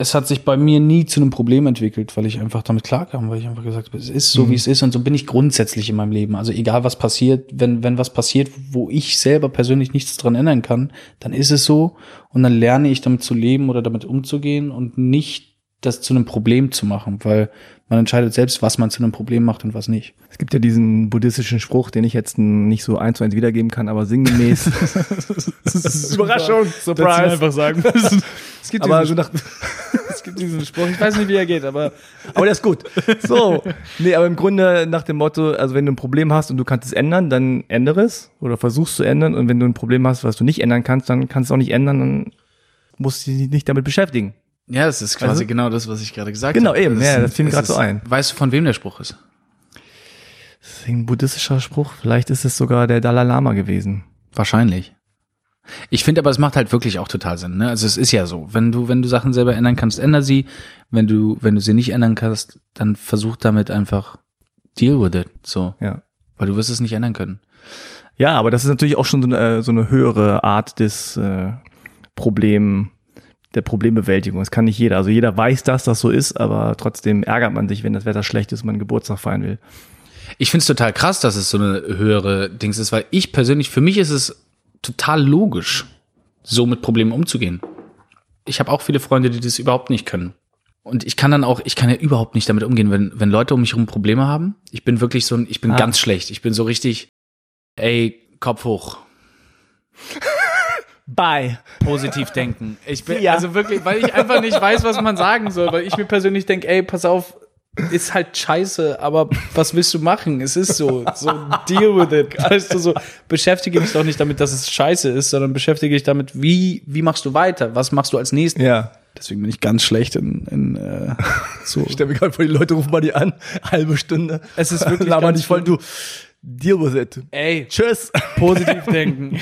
es hat sich bei mir nie zu einem Problem entwickelt, weil ich einfach damit klarkam, weil ich einfach gesagt habe, es ist so, Mhm. wie es ist und so bin ich grundsätzlich in meinem Leben. Also egal was passiert, wenn, wenn was passiert, wo ich selber persönlich nichts dran ändern kann, dann ist es so und dann lerne ich damit zu leben oder damit umzugehen und nicht das zu einem Problem zu machen, weil man entscheidet selbst, was man zu einem Problem macht und was nicht. Es gibt ja diesen buddhistischen Spruch, den ich jetzt nicht so eins zu eins wiedergeben kann, aber sinngemäß. Überraschung, Surprise. einfach sagen müssen. Es gibt, Aber diesen, so nach, es gibt diesen Spruch, ich weiß nicht, wie er geht, aber aber der ist gut. So. Nee, aber im Grunde nach dem Motto, also wenn du ein Problem hast und du kannst es ändern, dann ändere es oder versuchst zu ändern. Und wenn du ein Problem hast, was du nicht ändern kannst, dann kannst du es auch nicht ändern, dann musst du dich nicht damit beschäftigen. Ja, das ist quasi Also- genau das, was ich gerade gesagt Genau, habe. eben, ist ja, das fiel mir gerade so ein. Weißt du, von wem der Spruch ist? Das ist ein buddhistischer Spruch. Vielleicht ist es sogar der Dalai Lama gewesen. Wahrscheinlich. Ich finde aber, es macht halt wirklich auch total Sinn. Ne? Also es ist ja so, wenn du, wenn du Sachen selber ändern kannst, änder sie. Wenn du, wenn du sie nicht ändern kannst, dann versuch damit einfach deal with it. So. Ja. Weil du wirst es nicht ändern können. Ja, aber das ist natürlich auch schon so eine, äh, so eine höhere Art des äh, Problem, der Problembewältigung. Das kann nicht jeder. Also jeder weiß, dass das so ist, aber trotzdem ärgert man sich, wenn das Wetter schlecht ist und man Geburtstag feiern will. Ich finde es total krass, dass es so eine höhere Dings ist, weil ich persönlich, für mich ist es total logisch, so mit Problemen umzugehen. Ich habe auch viele Freunde, die das überhaupt nicht können. Und ich kann dann auch, ich kann ja überhaupt nicht damit umgehen, wenn, wenn Leute um mich herum Probleme haben. Ich bin wirklich so ein, ich bin Ah. ganz schlecht. Ich bin so richtig, Ey, Kopf hoch. Bye. Positiv denken. Ich bin, Ja. also wirklich, weil ich einfach nicht weiß, was man sagen soll, weil ich mir persönlich denke, ey, pass auf, ist halt scheiße, aber was willst du machen? Es ist so, so deal with it. Weißt du, so beschäftige dich doch nicht damit, dass es scheiße ist, sondern beschäftige dich damit, wie, wie machst du weiter? Was machst du als nächstes? Ja. Deswegen bin ich ganz schlecht in, in äh, so. Ich stell mir gerade vor, die Leute rufen mal die an, halbe Stunde. Es ist wirklich Laber nicht voll, du, deal with it. Ey, Tschüss. positiv denken.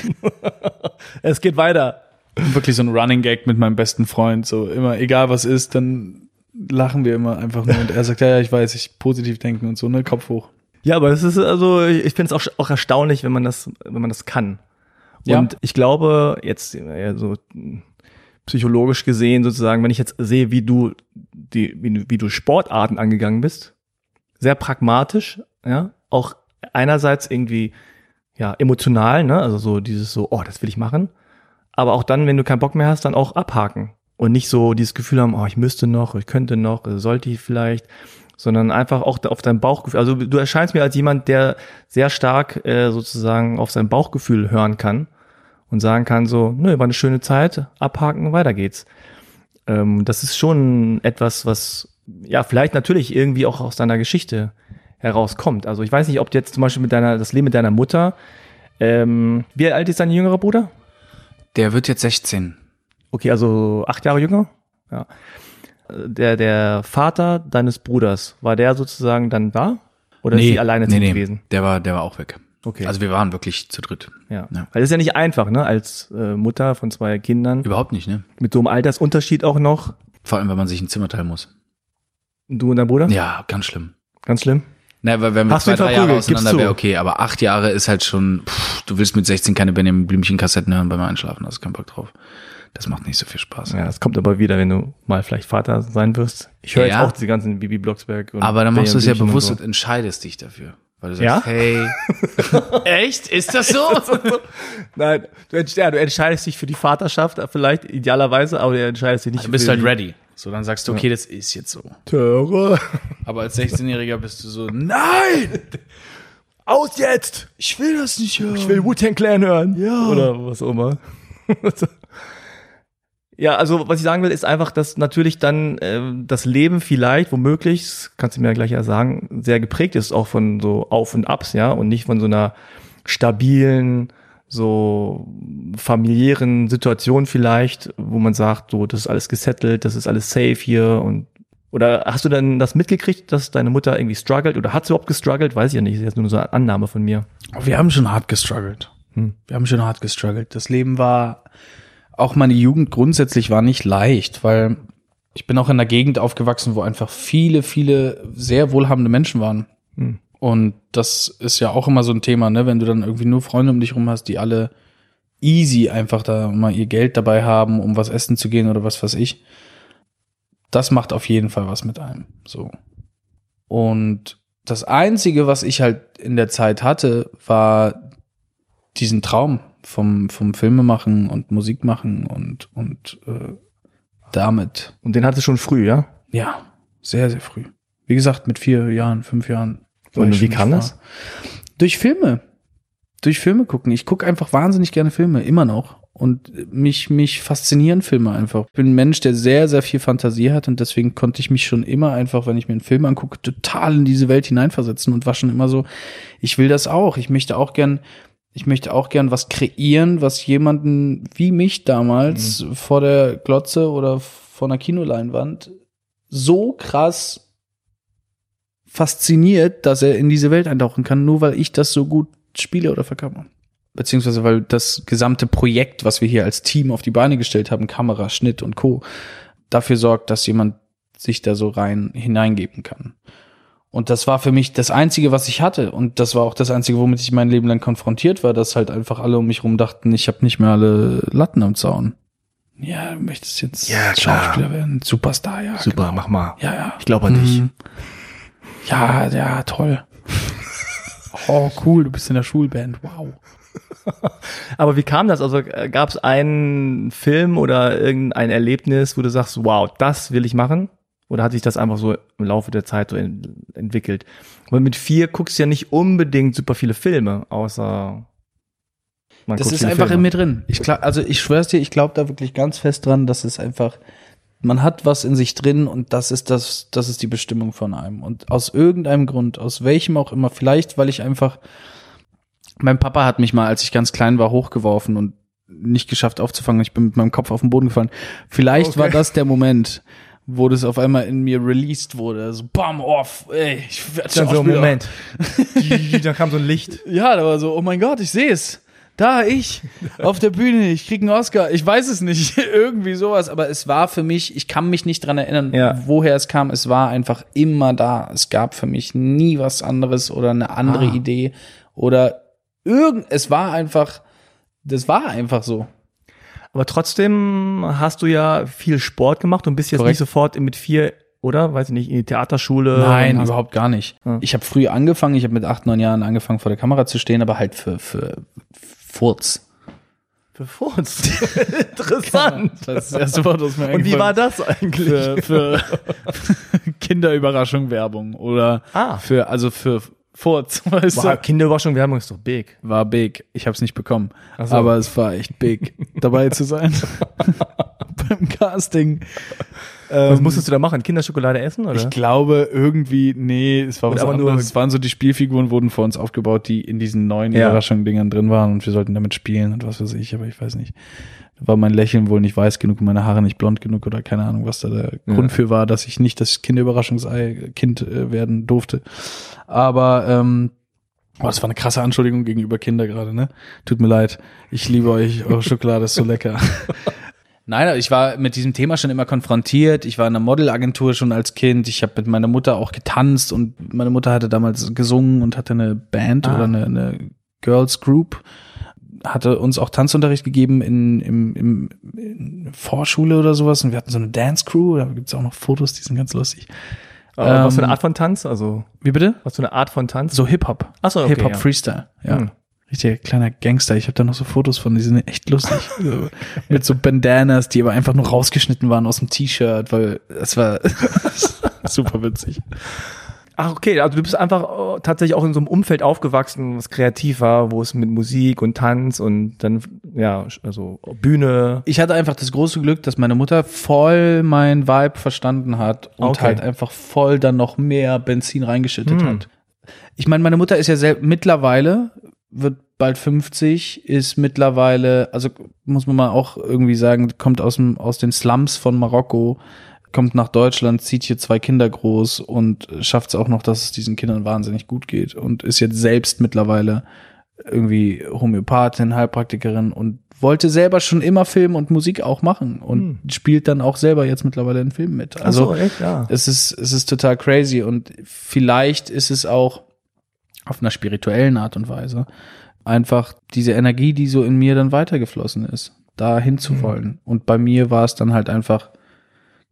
Es geht weiter. Wirklich so ein Running Gag mit meinem besten Freund. So immer, egal was ist, dann lachen wir immer einfach nur. Und er sagt, ja, ja, ich weiß, ich positiv denken und so, ne, Kopf hoch. Ja, aber es ist also, ich finde es auch, auch erstaunlich, wenn man das, wenn man das kann. Ja. Und ich glaube, jetzt ja, so mh, psychologisch gesehen sozusagen, wenn ich jetzt sehe, wie du die, wie, wie du Sportarten angegangen bist, sehr pragmatisch, ja, auch einerseits irgendwie ja emotional, ne, also so dieses so, oh, das will ich machen, aber auch dann, wenn du keinen Bock mehr hast, dann auch abhaken und nicht so dieses Gefühl haben, oh, ich müsste noch, ich könnte noch, sollte ich vielleicht, sondern einfach auch auf dein Bauchgefühl. Also du erscheinst mir als jemand, der sehr stark äh, sozusagen auf sein Bauchgefühl hören kann und sagen kann so, nö, war eine schöne Zeit, abhaken, weiter geht's. Ähm, das ist schon etwas, was ja vielleicht natürlich irgendwie auch aus deiner Geschichte herauskommt. Also ich weiß nicht, ob jetzt zum Beispiel mit deiner, das Leben mit deiner Mutter, ähm, wie alt ist dein jüngerer Bruder? Der wird jetzt 16. Okay, also acht Jahre jünger. Ja. Der, der Vater deines Bruders, war der sozusagen dann da? Oder ist sie alleine gewesen? Der war, der war auch weg. Okay. Also wir waren wirklich zu dritt. ja. ja. Weil das ist ja nicht einfach, ne? Als äh, Mutter von zwei Kindern, Überhaupt nicht, ne? mit so einem Altersunterschied auch noch. Vor allem, wenn man sich ein Zimmer teilen muss. Du und dein Bruder? Ja, ganz schlimm. Ganz schlimm. Na, weil wenn wir Hast zwei, drei Jahre auseinander wäre okay, aber acht Jahre ist halt schon, pff, du willst mit 16 keine Benjamin Blümchen Kassetten hören beim Einschlafen, hast keinen Bock drauf. Das macht nicht so viel Spaß. Ja, das kommt aber wieder, wenn du mal vielleicht Vater sein wirst. Ich höre Ja. jetzt auch diese ganzen Bibi Blocksberg. Und Aber dann machst du es ja bewusst Blümchen und entscheidest dich dafür. Weil du Ja? sagst, hey. Echt? Ist das so? so. Nein, du, ja, du entscheidest dich für die Vaterschaft, vielleicht idealerweise, aber du entscheidest dich nicht Du bist für halt die ready. So, dann sagst du, okay, das ist jetzt so. Töre. Aber als 16-Jähriger bist du so, nein, Aus jetzt! ich will das nicht hören. Ich will Wu-Tang Clan hören. Ja. Oder was auch immer. ja, also was ich sagen will, ist einfach, dass natürlich dann äh, das Leben vielleicht, womöglich, kannst du mir ja gleich ja sagen, sehr geprägt ist, auch von so Auf und Abs, ja, und nicht von so einer stabilen, so familiären Situation vielleicht, wo man sagt, so, das ist alles gesettelt, das ist alles safe hier und oder hast du dann das mitgekriegt, dass deine Mutter irgendwie struggelt oder hat sie überhaupt gestruggelt? Weiß ich ja nicht, das ist jetzt nur so eine Annahme von mir. Wir haben schon hart gestruggelt. Hm. Wir haben schon hart gestruggelt. Das Leben war, auch meine Jugend grundsätzlich war nicht leicht, weil ich bin auch in einer Gegend aufgewachsen, wo einfach viele, viele sehr wohlhabende Menschen waren. Hm. Und das ist ja auch immer so ein Thema, ne? Wenn du dann irgendwie nur Freunde um dich rum hast, die alle easy einfach da mal ihr Geld dabei haben, um was essen zu gehen oder was weiß ich. Das macht auf jeden Fall was mit einem. So. Und das einzige, was ich halt in der Zeit hatte, war diesen Traum vom, vom Filme machen und Musik machen und, und äh, damit. Und den hatte schon früh, ja? Ja, sehr, sehr früh. Wie gesagt, mit vier Jahren, fünf Jahren. Und wie kam das? Durch Filme. Durch Filme gucken. Ich gucke einfach wahnsinnig gerne Filme, immer noch. Und mich, mich faszinieren Filme einfach. Ich bin ein Mensch, der sehr, sehr viel Fantasie hat und deswegen konnte ich mich schon immer einfach, wenn ich mir einen Film angucke, total in diese Welt hineinversetzen und war schon immer so, ich will das auch. Ich möchte auch gern, ich möchte auch gern was kreieren, was jemanden wie mich damals vor der Glotze oder vor einer Kinoleinwand so krass fasziniert, dass er in diese Welt eintauchen kann, nur weil ich das so gut spiele oder verkörper. Beziehungsweise weil das gesamte Projekt, was wir hier als Team auf die Beine gestellt haben, Kamera, Schnitt und Co., dafür sorgt, dass jemand sich da so rein hineingeben kann. Und das war für mich das Einzige, was ich hatte. Und das war auch das Einzige, womit ich mein Leben lang konfrontiert war, dass halt einfach alle um mich rum dachten, ich habe nicht mehr alle Latten am Zaun. Ja, du möchtest jetzt Ja. Schauspieler werden, Superstar, ja. Super, genau. mach mal. Ja, ja. Ich glaube an dich. Ja, ja, toll. Oh, cool, du bist in der Schulband. Wow. Aber wie kam das? Also gab es einen Film oder irgendein Erlebnis, wo du sagst, wow, das will ich machen? Oder hat sich das einfach so im Laufe der Zeit so in, entwickelt? Aber mit vier guckst du ja nicht unbedingt super viele Filme, außer man Das ist einfach Filme. in mir drin. Ich glaub, also ich schwör's dir, ich glaube da wirklich ganz fest dran, dass es einfach, man hat was in sich drin und das ist das, das ist die Bestimmung von einem. Und aus irgendeinem Grund, aus welchem auch immer, vielleicht weil ich einfach, mein Papa hat mich mal, als ich ganz klein war, hochgeworfen und nicht geschafft aufzufangen. Ich bin mit meinem Kopf auf den Boden gefallen. Vielleicht okay. war das der Moment, wo das auf einmal in mir released wurde. So bam, off, ey, ich werde Dann so, Moment. da kam so ein Licht. Ja, da war so, oh mein Gott, ich sehe es. Da, ich, auf der Bühne, ich krieg einen Oscar. Ich weiß es nicht, irgendwie sowas. Aber es war für mich, ich kann mich nicht dran erinnern, ja. woher es kam. Es war einfach immer da. Es gab für mich nie was anderes oder eine andere ah. Idee oder irgend, es war einfach, das war einfach so. Aber trotzdem hast du ja viel Sport gemacht und bist jetzt Korrekt. nicht sofort mit vier oder? Weiß ich nicht, in die Theaterschule? Nein, überhaupt gar nicht. Ja. Ich habe früh angefangen, ich habe mit acht, neun Jahren angefangen, vor der Kamera zu stehen, aber halt für, für Furz. Für Furz? Interessant. Das ist das erste Wort, was mir Und wie war das eigentlich? Für, für Kinderüberraschung Werbung oder ah. für, also für Furz, weißt wow, du? Kinderüberraschung Werbung ist doch big. War big. Ich habe es nicht bekommen. So. Aber es war echt big, dabei zu sein. Beim Casting. Was ähm, musstest du da machen? Kinderschokolade essen? Oder? Ich glaube irgendwie, nee, es war was aber anderes. Nur, es waren so die Spielfiguren wurden vor uns aufgebaut, die in diesen neuen ja. Überraschungen-Dingern drin waren und wir sollten damit spielen und was weiß ich, aber ich weiß nicht. War mein Lächeln wohl nicht weiß genug und meine Haare nicht blond genug oder keine Ahnung, was da der ja. Grund für war, dass ich nicht das Kinderüberraschungsei Kind äh, werden durfte. Aber ähm, Oh, das war eine krasse Anschuldigung gegenüber Kinder gerade, ne? Tut mir leid. Ich liebe euch. Eure Schokolade ist so lecker. Nein, ich war mit diesem Thema schon immer konfrontiert. Ich war in einer Modelagentur schon als Kind. Ich habe mit meiner Mutter auch getanzt und meine Mutter hatte damals gesungen und hatte eine Band ah. oder eine, eine Girls Group. Hatte uns auch Tanzunterricht gegeben in, im, im, in Vorschule oder sowas und wir hatten so eine Dance Crew. Da gibt's auch noch Fotos, die sind ganz lustig. Ähm, was für eine ähm, Art von Tanz? Also wie bitte? Was für eine Art von Tanz? So Hip Hop. Achso, okay, Hip Hop ja. Freestyle. Ja. Hm. Richtiger kleiner Gangster. Ich habe da noch so Fotos von, die sind echt lustig. Mit so Bandanas, die aber einfach nur rausgeschnitten waren aus dem T-Shirt, weil es war super witzig. Ach, okay, also du bist einfach oh, tatsächlich auch in so einem Umfeld aufgewachsen, was kreativ war, wo es mit Musik und Tanz und dann, ja, also Bühne. Ich hatte einfach das große Glück, dass meine Mutter voll mein Vibe verstanden hat und okay. halt einfach voll dann noch mehr Benzin reingeschüttet hm. hat. Ich meine, meine Mutter ist ja selbst mittlerweile, wird bald 50, ist mittlerweile, also muss man mal auch irgendwie sagen, kommt aus, dem, aus den Slums von Marokko kommt nach Deutschland, zieht hier zwei Kinder groß und schafft es auch noch, dass es diesen Kindern wahnsinnig gut geht und ist jetzt selbst mittlerweile irgendwie Homöopathin, Heilpraktikerin und wollte selber schon immer Film und Musik auch machen und hm. spielt dann auch selber jetzt mittlerweile in Filmen mit. Also so, echt? Ja. es ist es ist total crazy und vielleicht ist es auch auf einer spirituellen Art und Weise einfach diese Energie, die so in mir dann weitergeflossen ist, da hinzuwollen. Mhm. Und bei mir war es dann halt einfach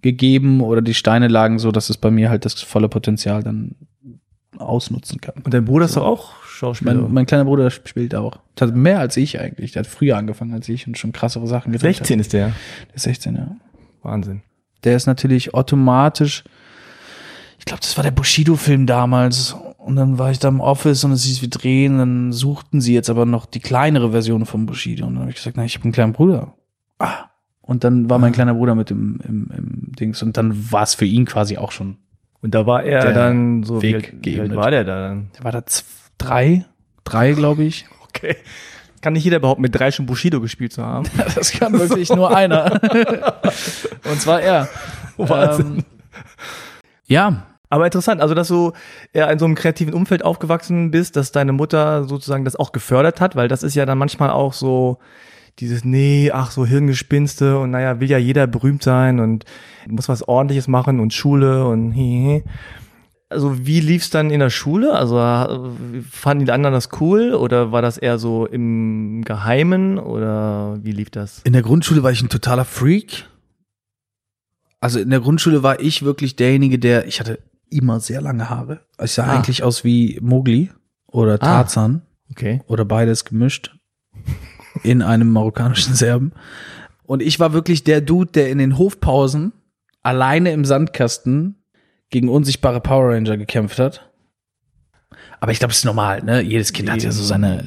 gegeben oder die Steine lagen so, dass es bei mir halt das volle Potenzial dann ausnutzen kann. Und dein Bruder ist doch auch Schauspieler? Mein, mein, kleiner Bruder spielt auch. Hat mehr als ich eigentlich. Der hat früher angefangen als ich und schon krassere Sachen gedreht 16 hat. ist der? Der ist 16, ja. Wahnsinn. Der ist natürlich automatisch, ich glaube, das war der Bushido-Film damals. Und dann war ich da im Office und es hieß, wir drehen. Dann suchten sie jetzt aber noch die kleinere Version von Bushido. Und dann habe ich gesagt, na, ich habe einen kleinen Bruder. Ah, und dann war mein ah. kleiner Bruder mit im, im, im Dings und dann war es für ihn quasi auch schon. Und da war er dann so, Weg wie, wie alt war der da dann? Der war da drei, drei glaube ich. Okay. Kann nicht jeder behaupten, mit drei schon Bushido gespielt zu haben? das kann wirklich nur einer. und zwar er. Wahnsinn. Ähm, ja, aber interessant, also dass du eher in so einem kreativen Umfeld aufgewachsen bist, dass deine Mutter sozusagen das auch gefördert hat, weil das ist ja dann manchmal auch so, dieses, nee, ach so Hirngespinste und naja, will ja jeder berühmt sein und muss was ordentliches machen und Schule und hehe. Also wie lief's dann in der Schule? Also fanden die anderen das cool oder war das eher so im Geheimen oder wie lief das? In der Grundschule war ich ein totaler Freak. Also in der Grundschule war ich wirklich derjenige, der, ich hatte immer sehr lange Haare. Ich sah ah. eigentlich aus wie Mowgli oder ah. Tarzan. Ah. Okay. Oder beides gemischt in einem marokkanischen Serben. Und ich war wirklich der Dude, der in den Hofpausen alleine im Sandkasten gegen unsichtbare Power Ranger gekämpft hat. Aber ich glaube, es ist normal, ne? Jedes Kind hat ja so seine.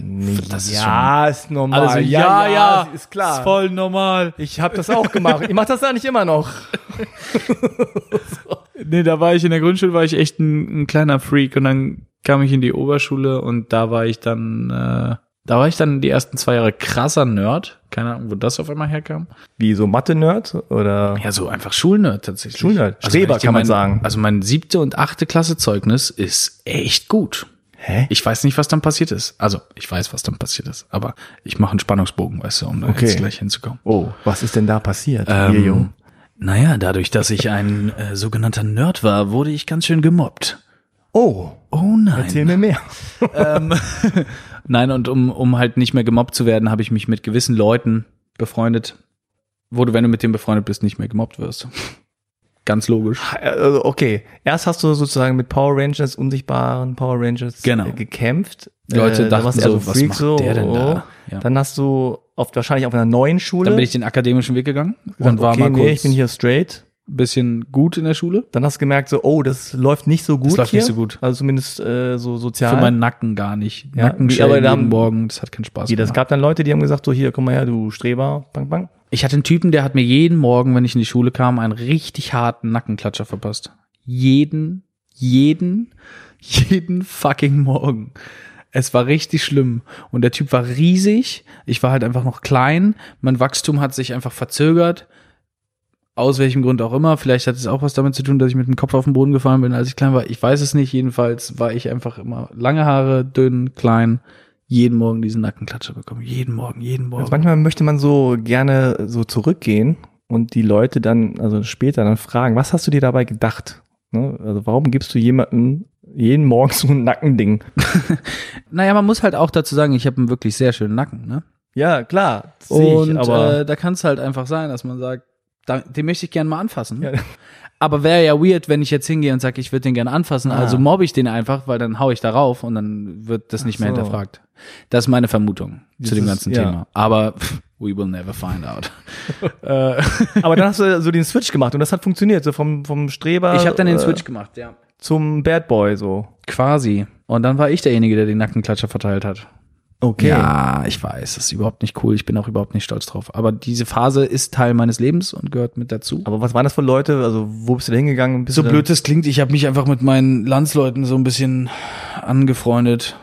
Das ist ja, ist normal. Also, ja, ja, ist klar. Ist voll normal. Ich habe das auch gemacht. Ich mache das eigentlich immer noch. Nee, da war ich in der Grundschule, war ich echt ein, ein kleiner Freak und dann kam ich in die Oberschule und da war ich dann, äh, da war ich dann die ersten zwei Jahre krasser Nerd. Keine Ahnung, wo das auf einmal herkam. Wie so Mathe-Nerd oder Ja, so einfach Schulnerd tatsächlich. Schulnerd? Also, Streber dir kann man mein, sagen. Also mein siebte und achte Klasse Zeugnis ist echt gut. Hä? Ich weiß nicht, was dann passiert ist. Also, ich weiß, was dann passiert ist, aber ich mache einen Spannungsbogen, weißt du, um da Okay. jetzt gleich hinzukommen. Oh, was ist denn da passiert, Ähm? Naja, dadurch, dass ich ein äh, sogenannter Nerd war, wurde ich ganz schön gemobbt. Oh, Oh nein. erzähl mir mehr. ähm, nein, und um, um halt nicht mehr gemobbt zu werden, habe ich mich mit gewissen Leuten befreundet, wo du, wenn du mit dem befreundet bist, nicht mehr gemobbt wirst. Ganz logisch. Also, okay, erst hast du sozusagen mit Power Rangers, unsichtbaren Power Rangers Genau. äh, gekämpft. Leute Äh, da dachten so, was macht der denn da? Ja. Dann hast du auf, wahrscheinlich auf einer neuen Schule Dann bin ich den akademischen Weg gegangen und war okay, mal kurz nee, ich bin hier straight. bisschen gut in der Schule. Dann hast du gemerkt, so, oh, das läuft nicht so gut. Das läuft hier. nicht so gut. Also zumindest äh, so sozial. Für meinen Nacken gar nicht. Ja, Nackenschellen aber da jeden haben- Morgen, das hat keinen Spaß Wie, das gab dann Leute, die haben gesagt, so hier, komm mal her, du Streber, bang, bang. Ich hatte einen Typen, der hat mir jeden Morgen, wenn ich in die Schule kam, einen richtig harten Nackenklatscher verpasst. Jeden, jeden, jeden fucking Morgen. Es war richtig schlimm. Und der Typ war riesig. Ich war halt einfach noch klein. Mein Wachstum hat sich einfach verzögert. Aus welchem Grund auch immer. Vielleicht hat es auch was damit zu tun, dass ich mit dem Kopf auf den Boden gefallen bin, als ich klein war. Ich weiß es nicht. Jedenfalls war ich einfach immer lange Haare, dünn, klein. Jeden Morgen diesen Nackenklatscher bekommen. Jeden Morgen, jeden Morgen. Also manchmal möchte man so gerne so zurückgehen und die Leute dann, also später dann fragen, was hast du dir dabei gedacht? Ne? Also warum gibst du jemandem jeden Morgen so ein Nackending? Naja, man muss halt auch dazu sagen, ich habe einen wirklich sehr schönen Nacken, ne? Ja, klar, Und ich, aber äh, da kann es halt einfach sein, dass man sagt, da, den möchte ich gerne mal anfassen. Ja. Aber wäre ja weird, wenn ich jetzt hingehe und sage, ich würde den gerne anfassen, Ah. also mobbe ich den einfach, weil dann hau ich darauf und dann wird das nicht mehr so. hinterfragt. Das ist meine Vermutung zu Das dem ganzen ja. Thema. Aber pff, we will never find out. aber dann hast du so den Switch gemacht und das hat funktioniert, so vom, vom Streber ich habe dann den äh, Switch gemacht, ja. zum Bad Boy so. Quasi. Und dann war ich derjenige, der den Nackenklatscher verteilt hat. Okay. Ja, ich weiß, das ist überhaupt nicht cool. Ich bin auch überhaupt nicht stolz drauf. Aber diese Phase ist Teil meines Lebens und gehört mit dazu. Aber was waren das für Leute? Also wo bist du da hingegangen? Bist So blöd das klingt, ich habe mich einfach mit meinen Landsleuten so ein bisschen angefreundet.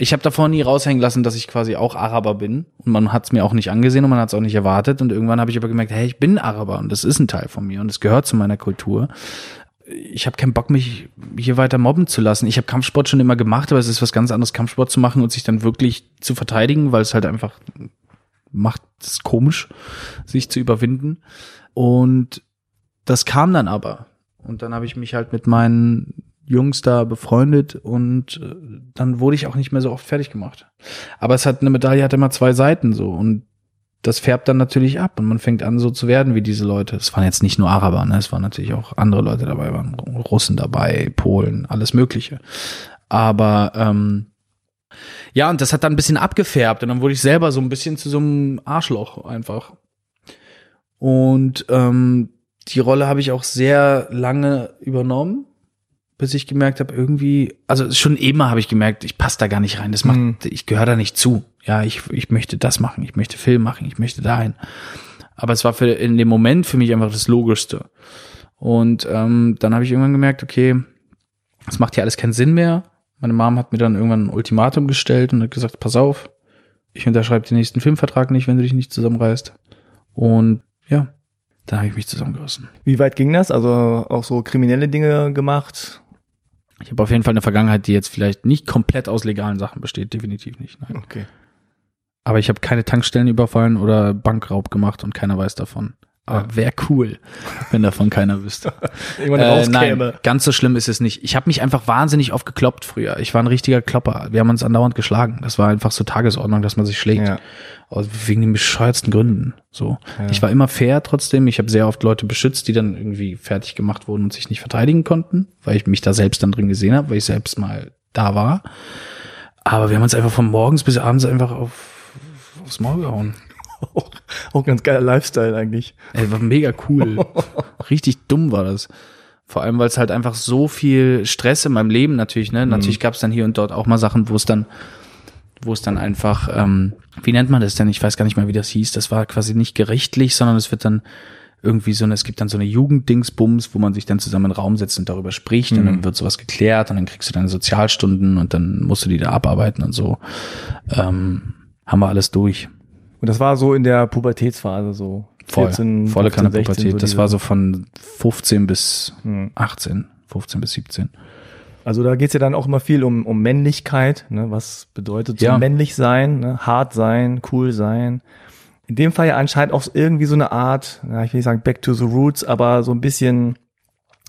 Ich habe davor nie raushängen lassen, dass ich quasi auch Araber bin. Und man hat es mir auch nicht angesehen und man hat es auch nicht erwartet. Und irgendwann habe ich aber gemerkt, hey, ich bin Araber und das ist ein Teil von mir und es gehört zu meiner Kultur. Ich habe keinen Bock, mich hier weiter mobben zu lassen. Ich habe Kampfsport schon immer gemacht, aber es ist was ganz anderes, Kampfsport zu machen und sich dann wirklich zu verteidigen, weil es halt einfach macht es komisch, sich zu überwinden. Und das kam dann aber. Und dann habe ich mich halt mit meinen Jungs da befreundet und äh, dann wurde ich auch nicht mehr so oft fertig gemacht. Aber es hat eine Medaille hat immer zwei Seiten so und das färbt dann natürlich ab und man fängt an so zu werden wie diese Leute. Es waren jetzt nicht nur Araber, ne? es waren natürlich auch andere Leute dabei, waren Russen dabei, Polen, alles Mögliche. Aber ähm, ja, und das hat dann ein bisschen abgefärbt und dann wurde ich selber so ein bisschen zu so einem Arschloch einfach. Und ähm, die Rolle habe ich auch sehr lange übernommen, bis ich gemerkt habe, irgendwie, also schon immer habe ich gemerkt, ich passe da gar nicht rein. Das macht, Mhm. ich gehöre da nicht zu. Ja, ich, ich möchte das machen, ich möchte Film machen, ich möchte dahin. Aber es war für in dem Moment für mich einfach das Logischste. Und ähm, dann habe ich irgendwann gemerkt, okay, es macht hier alles keinen Sinn mehr. Meine Mom hat mir dann irgendwann ein Ultimatum gestellt und hat gesagt, pass auf, ich unterschreibe den nächsten Filmvertrag nicht, wenn du dich nicht zusammenreißt. Und ja, dann habe ich mich zusammengerissen. Wie weit ging das? Also auch so kriminelle Dinge gemacht? Ich habe auf jeden Fall eine Vergangenheit, die jetzt vielleicht nicht komplett aus legalen Sachen besteht, definitiv nicht. Nein. Okay. Aber ich habe keine Tankstellen überfallen oder Bankraub gemacht und keiner weiß davon. Aber Ja. wäre cool, wenn davon keiner wüsste. Irgendwann Äh, rauskäme. nein, ganz so schlimm ist es nicht. Ich habe mich einfach wahnsinnig oft gekloppt früher. Ich war ein richtiger Klopper. Wir haben uns andauernd geschlagen. Das war einfach so Tagesordnung, dass man sich schlägt. Ja. Aus, wegen den bescheuertsten Gründen. So. Ja. Ich war immer fair trotzdem. Ich habe sehr oft Leute beschützt, die dann irgendwie fertig gemacht wurden und sich nicht verteidigen konnten, weil ich mich da selbst dann drin gesehen habe, weil ich selbst mal da war. Aber wir haben uns einfach von morgens bis abends einfach auf, aufs Maul gehauen. auch, auch ganz geiler Lifestyle eigentlich. Ey, war mega cool. Richtig dumm war das. Vor allem, weil es halt einfach so viel Stress in meinem Leben natürlich, ne? Natürlich gab es dann hier und dort auch mal Sachen, wo es dann, wo es dann einfach, ähm, wie nennt man das denn? Ich weiß gar nicht mehr, wie das hieß. Das war quasi nicht gerichtlich, sondern es wird dann irgendwie so, eine, es gibt dann so eine Jugenddingsbums, wo man sich dann zusammen in den Raum setzt und darüber spricht und dann wird sowas geklärt und dann kriegst du deine Sozialstunden und dann musst du die da abarbeiten und so. Ähm, haben wir alles durch. Und das war so in der Pubertätsphase so. Voll, 14, volle 15, Kanne 16, Pubertät. so das war so von 15 bis Hm. 18, 15 bis 17. Also da geht's ja dann auch immer viel um, um Männlichkeit, ne? was bedeutet so Ja. männlich sein, ne? hart sein, cool sein. In dem Fall ja anscheinend auch irgendwie so eine Art, ja, ich will nicht sagen back to the roots, aber so ein bisschen,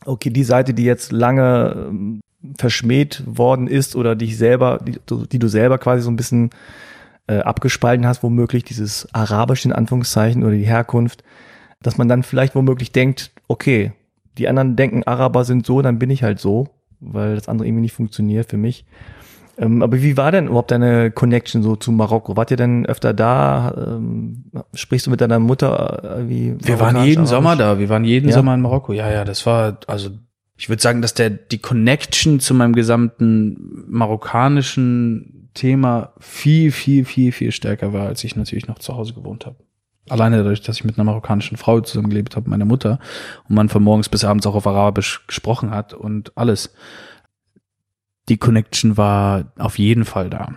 okay, die Seite, die jetzt lange ähm, verschmäht worden ist oder dich selber, die, die du selber quasi so ein bisschen äh, abgespalten hast, womöglich dieses Arabisch in Anführungszeichen oder die Herkunft, dass man dann vielleicht womöglich denkt, okay, die anderen denken, Araber sind so, dann bin ich halt so, weil das andere irgendwie nicht funktioniert für mich. Ähm, aber wie war denn überhaupt deine Connection so zu Marokko? Wart ihr denn öfter da? Ähm, sprichst du mit deiner Mutter äh, wie Wir waren jeden Arabisch? Sommer da. Wir waren jeden Ja? Sommer in Marokko. Ja, ja, das war, also ich würde sagen, dass der die Connection zu meinem gesamten marokkanischen Thema viel, viel, viel, viel stärker war, als ich natürlich noch zu Hause gewohnt habe. Alleine dadurch, dass ich mit einer marokkanischen Frau zusammengelebt habe, meiner Mutter, und man von morgens bis abends auch auf Arabisch gesprochen hat und alles. Die Connection war auf jeden Fall da.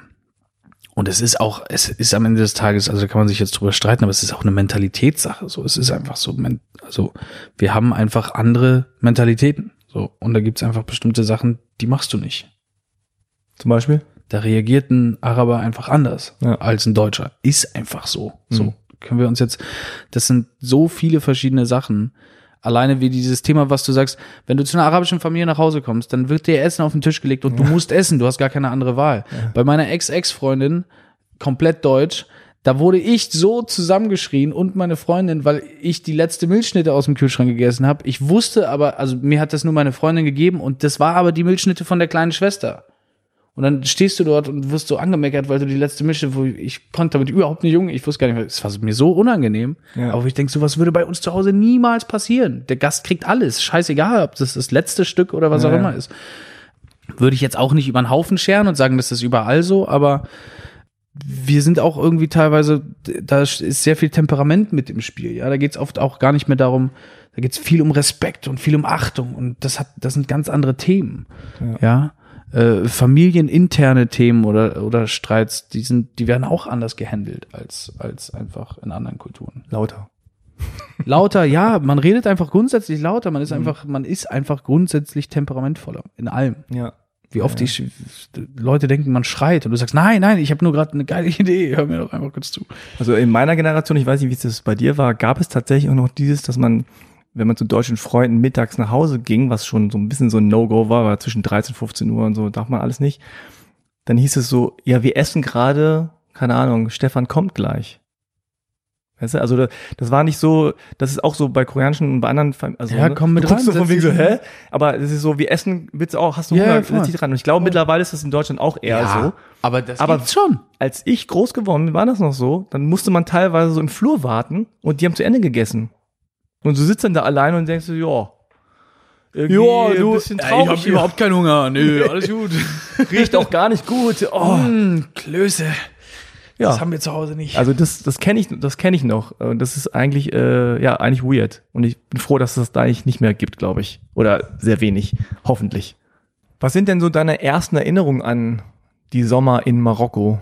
Und es ist auch, es ist am Ende des Tages, also da kann man sich jetzt drüber streiten, aber es ist auch eine Mentalitätssache. So, es ist einfach so, also wir haben einfach andere Mentalitäten. So, und da gibt's einfach bestimmte Sachen, die machst du nicht. Zum Beispiel? Da reagiert ein Araber einfach anders Ja. als ein Deutscher. Ist einfach so. So Mhm. können wir uns jetzt, das sind so viele verschiedene Sachen. Alleine wie dieses Thema, was du sagst, wenn du zu einer arabischen Familie nach Hause kommst, dann wird dir Essen auf den Tisch gelegt und du musst essen, du hast gar keine andere Wahl. Bei meiner Ex-Ex-Freundin, komplett deutsch, da wurde ich so zusammengeschrien und meine Freundin, weil ich die letzte Milchschnitte aus dem Kühlschrank gegessen habe. Ich wusste aber, also mir hat das nur meine Freundin gegeben und das war aber die Milchschnitte von der kleinen Schwester. Und dann stehst du dort und wirst so angemeckert, weil du die letzte Mische, wo ich konnte damit überhaupt nicht junge, ich wusste gar nicht, es war mir so unangenehm. Ja. Aber ich denke, sowas würde bei uns zu Hause niemals passieren. Der Gast kriegt alles, scheißegal, ob das das letzte Stück oder was Ja, auch ja. immer ist. Würde ich jetzt auch nicht über den Haufen scheren und sagen, das ist überall so, aber wir sind auch irgendwie teilweise, da ist sehr viel Temperament mit im Spiel. Ja, da geht es oft auch gar nicht mehr darum, da geht es viel um Respekt und viel um Achtung und das hat, das sind ganz andere Themen. Ja. Äh, familieninterne Themen oder, oder Streits, die sind, die werden auch anders gehandelt als, als einfach in anderen Kulturen. Lauter. Lauter, ja, man redet einfach grundsätzlich lauter, man Mhm. ist einfach, man ist einfach grundsätzlich temperamentvoller in allem. Ja. Wie oft die Sch- Leute denken, man schreit und du sagst, nein, nein, ich habe nur gerade eine geile Idee, hör mir doch einfach kurz zu. Also in meiner Generation, ich weiß nicht, wie es das bei dir war, gab es tatsächlich auch noch dieses, dass man, wenn man zu deutschen Freunden mittags nach Hause ging, was schon so ein bisschen so ein No-Go war, war zwischen 13, 15 Uhr und so, darf man alles nicht, dann hieß es so, ja, wir essen gerade, keine Ahnung, Stefan kommt gleich. Weißt du, also das, das war nicht so, das ist auch so bei koreanischen und bei anderen, Fam- also Ja, komm mit du guckst rein, so von wegen so, hä? Aber das ist so, wir essen, willst du auch, hast du Ja, Hunger, ja, klar. setz dich dran. Und ich glaube, mittlerweile ist das in Deutschland auch eher so aber das Aber- schon. als ich groß geworden bin, war das noch so, dann musste man teilweise so im Flur warten und die haben zu Ende gegessen. Und du sitzt dann da alleine und denkst so, ja. Irgendwie ein bisschen traurig. hier. keinen Hunger. Nö, alles gut. riecht auch gar nicht gut. Oh. Hm, Klöße. Ja. Das haben wir zu Hause nicht. Also das, das kenne ich, das kenne ich noch. Und das ist eigentlich, äh, ja, eigentlich weird. Und ich bin froh, dass es das da eigentlich nicht mehr gibt, glaube ich. Oder sehr wenig. Hoffentlich. Was sind denn so deine ersten Erinnerungen an die Sommer in Marokko?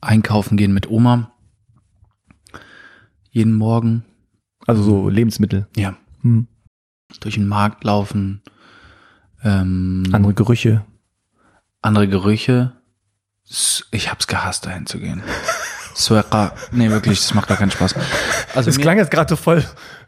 Einkaufen gehen mit Oma. Jeden Morgen. Also so Lebensmittel. Ja. Hm. Durch den Markt laufen. Ähm, Andere Gerüche. andere Gerüche. Ich hab's gehasst, dahin zu gehen. Nee, wirklich, das macht gar keinen Spaß. Also mir- klang jetzt gerade so voll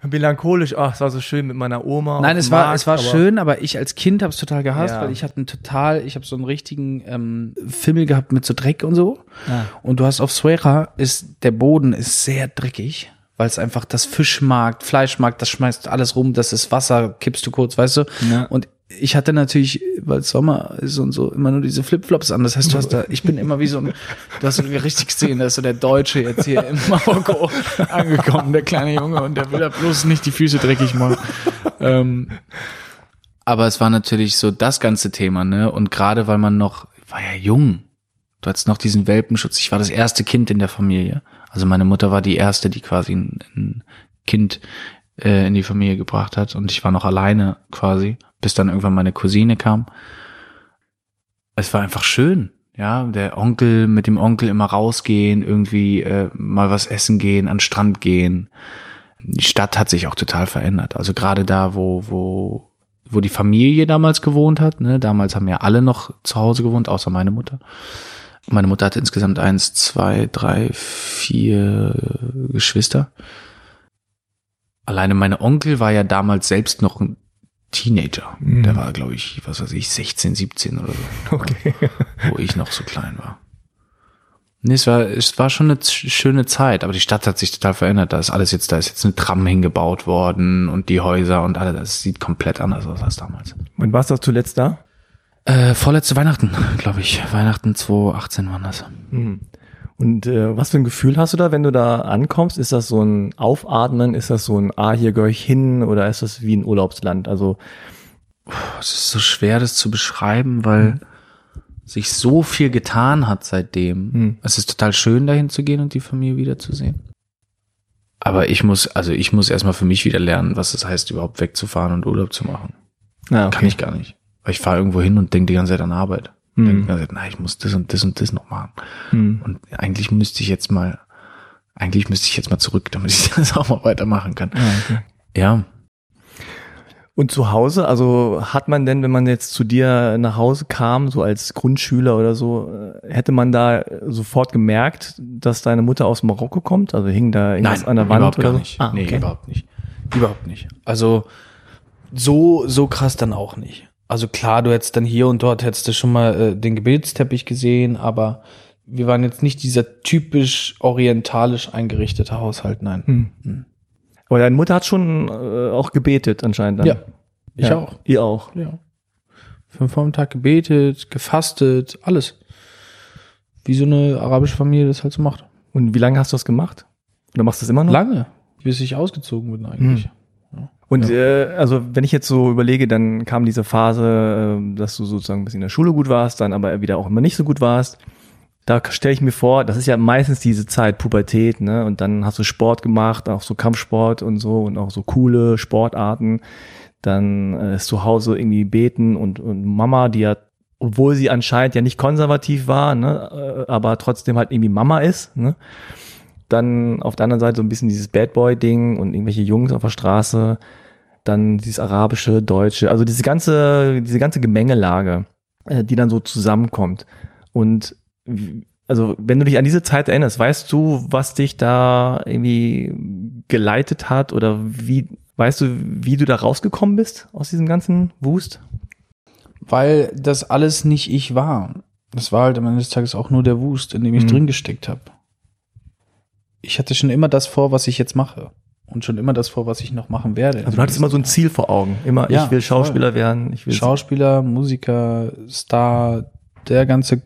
melancholisch. Ach, es war so schön mit meiner Oma. Nein, es war, Markt, es war aber- schön, aber ich als Kind habe es total gehasst, Ja. weil ich hatte einen total, ich habe so einen richtigen ähm, Fimmel gehabt mit so Dreck und so. Ah. Und du hast auf Suera ist der Boden ist sehr dreckig, weil es einfach das Fischmarkt, Fleischmarkt, das schmeißt alles rum, das ist Wasser, kippst du kurz, weißt du? Ja. Und ich hatte natürlich, weil Sommer ist und so, immer nur diese Flipflops an. Das heißt, du hast da, ich bin immer wie so ein, du hast irgendwie richtig gesehen, da ist so der Deutsche jetzt hier in Marokko angekommen, der kleine Junge, und der will da bloß nicht die Füße dreckig machen. Ähm, aber es war natürlich so das ganze Thema, ne? Und gerade weil man noch, war ja jung. Du hattest noch diesen Welpenschutz. Ich war das erste Kind in der Familie. Also meine Mutter war die erste, die quasi ein, ein Kind äh, in die Familie gebracht hat. Und ich war noch alleine quasi, bis dann irgendwann meine Cousine kam. Es war einfach schön. Ja, der Onkel mit dem Onkel immer rausgehen, irgendwie äh, mal was essen gehen, an den Strand gehen. Die Stadt hat sich auch total verändert. Also gerade da, wo, wo wo die Familie damals gewohnt hat. Ne? Damals haben ja alle noch zu Hause gewohnt, außer meine Mutter. Meine Mutter hatte insgesamt eins, zwei, drei, vier Geschwister. Alleine mein Onkel war ja damals selbst noch ein Teenager. Mhm. Der war, glaube ich, was weiß ich, 16, 17 oder so. Okay. Wo ich noch so klein war. Nee, es war, es war schon eine schöne Zeit, aber die Stadt hat sich total verändert. Da ist alles jetzt, da ist jetzt eine Tram hingebaut worden und die Häuser und alles. Das sieht komplett anders aus als damals. Wann warst du zuletzt da? Äh, vorletzte Weihnachten, glaube ich. Weihnachten 2018 waren das. Mhm. Und äh, was für ein Gefühl hast du da, wenn du da ankommst? Ist das so ein Aufatmen? Ist das so ein, ah, hier gehöre ich hin? Oder ist das wie ein Urlaubsland? Also, es ist so schwer, das zu beschreiben, weil mhm sich so viel getan hat seitdem. Hm. Es ist total schön, dahin zu gehen und die Familie wiederzusehen. Aber ich muss, also ich muss erstmal für mich wieder lernen, was es heißt, überhaupt wegzufahren und Urlaub zu machen. Ah, okay. Kann ich gar nicht. Weil ich fahre irgendwo hin und denke die ganze Zeit an Arbeit. Hm. Denke die ganze Zeit, na, ich muss das und das und das noch machen. Hm. Und eigentlich müsste ich jetzt mal, eigentlich müsste ich jetzt mal zurück, damit ich das auch mal weitermachen kann. Ah, okay. Ja, und zu Hause, also hat man denn, wenn man jetzt zu dir nach Hause kam, so als Grundschüler oder so, äh, hätte man da sofort gemerkt, dass deine Mutter aus Marokko kommt? Also hing da irgendwas Nein, an der Wand überhaupt oder gar nicht. Ah, okay. Nee, überhaupt nicht. Überhaupt nicht. Also so, so krass dann auch nicht. Also klar, du hättest dann hier und dort hättest du schon mal äh, den Gebetsteppich gesehen, aber wir waren jetzt nicht dieser typisch orientalisch eingerichtete Haushalt, nein. Hm. Hm. Aber deine Mutter hat schon äh, auch gebetet anscheinend dann. Ja, ich ja, auch. Ihr auch. Ja. Fünfmal am Tag gebetet, gefastet, alles. Wie so eine arabische Familie das halt so macht. Und wie lange hast du das gemacht? Oder machst du das immer noch? Lange, bis ich ausgezogen bin eigentlich. Hm. Und ja. Äh, also wenn ich jetzt so überlege, dann kam diese Phase, äh, dass du sozusagen bis in der Schule gut warst, dann aber wieder auch immer nicht so gut warst da stelle ich mir vor, das ist ja meistens diese Zeit, Pubertät, ne? Und dann hast du Sport gemacht, auch so Kampfsport und so und auch so coole Sportarten. Dann äh, ist zu Hause irgendwie beten und, und Mama, die ja, obwohl sie anscheinend ja nicht konservativ war, ne, äh, aber trotzdem halt irgendwie Mama ist, ne? Dann auf der anderen Seite so ein bisschen dieses Bad Boy-Ding und irgendwelche Jungs auf der Straße, dann dieses arabische, deutsche, also diese ganze, diese ganze Gemengelage, äh, die dann so zusammenkommt. Und also wenn du dich an diese Zeit erinnerst, weißt du, was dich da irgendwie geleitet hat oder wie, weißt du, wie du da rausgekommen bist aus diesem ganzen Wust? Weil das alles nicht ich war. Das war halt am Ende des Tages auch nur der Wust, in dem ich mhm. drin gesteckt habe. Ich hatte schon immer das vor, was ich jetzt mache. Und schon immer das vor, was ich noch machen werde. Also du hattest immer so ein Ziel vor Augen. Immer, ja, ich will Schauspieler voll. werden. Ich will Schauspieler, Musiker, Star, der ganze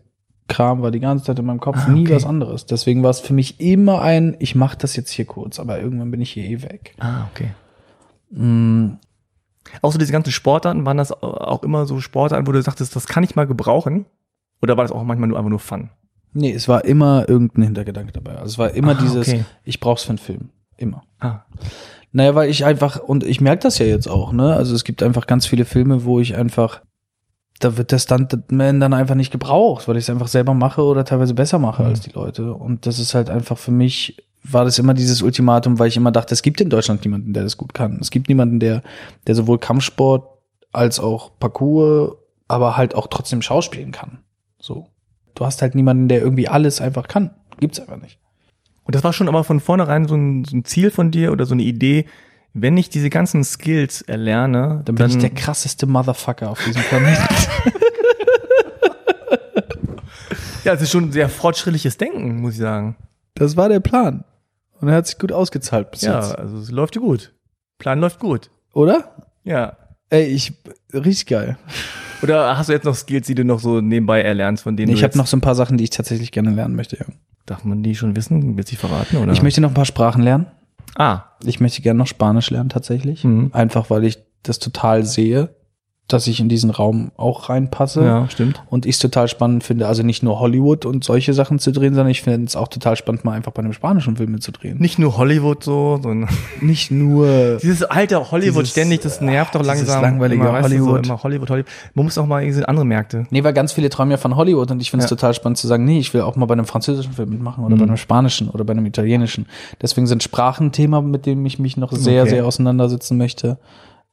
Kram war die ganze Zeit in meinem Kopf, ah, okay. nie was anderes. Deswegen war es für mich immer ein, ich mache das jetzt hier kurz, aber irgendwann bin ich hier eh weg. Ah, okay. Mm. Auch so diese ganzen Sportarten, waren das auch immer so Sportarten, wo du sagtest, das kann ich mal gebrauchen? Oder war das auch manchmal nur einfach nur Fun? Nee, es war immer irgendein Hintergedanke dabei. Also es war immer ah, dieses, okay. ich brauch's für einen Film. Immer. Ah. Naja, weil ich einfach, und ich merke das ja jetzt auch, ne? Also es gibt einfach ganz viele Filme, wo ich einfach da wird der Stuntman dann einfach nicht gebraucht, weil ich es einfach selber mache oder teilweise besser mache mhm. als die Leute. Und das ist halt einfach für mich, war das immer dieses Ultimatum, weil ich immer dachte, es gibt in Deutschland niemanden, der das gut kann. Es gibt niemanden, der, der sowohl Kampfsport als auch Parkour, aber halt auch trotzdem Schauspielen kann. So. Du hast halt niemanden, der irgendwie alles einfach kann. Gibt's einfach nicht. Und das war schon aber von vornherein so ein, so ein Ziel von dir oder so eine Idee, wenn ich diese ganzen Skills erlerne, dann bin dann ich der krasseste Motherfucker auf diesem Planeten. ja, es ist schon ein sehr fortschrittliches Denken, muss ich sagen. Das war der Plan. Und er hat sich gut ausgezahlt bis ja, jetzt. Ja, also es läuft gut. Plan läuft gut. Oder? Ja. Ey, ich, richtig geil. Oder hast du jetzt noch Skills, die du noch so nebenbei erlernst, von denen Ich du habe noch so ein paar Sachen, die ich tatsächlich gerne lernen möchte. Ja. Darf man die schon wissen? Willst du die verraten? Oder? Ich möchte noch ein paar Sprachen lernen. Ah, Ich möchte gerne noch Spanisch lernen tatsächlich. Mhm. Einfach weil ich das total sehe, dass ich in diesen Raum auch reinpasse. ja, stimmt. Und ich es total spannend finde, also nicht nur Hollywood und solche Sachen zu drehen, sondern ich finde es auch total spannend, mal einfach bei einem spanischen Film mitzudrehen. Nicht nur Hollywood so, sondern Nicht nur. dieses alte Hollywood Dieses, ständig, das nervt doch dieses langsam. langweilige immer, weißt du, Hollywood. So, immer Hollywood, Hollywood. Man muss auch mal irgendwie andere Märkte. Nee, weil ganz viele träumen ja von Hollywood und ich finde es Ja. total spannend zu sagen, nee, ich will auch mal bei einem französischen Film mitmachen oder Mhm. bei einem spanischen oder bei einem italienischen. Deswegen sind Sprachen Thema, mit dem ich mich noch sehr, Okay. sehr auseinandersetzen möchte.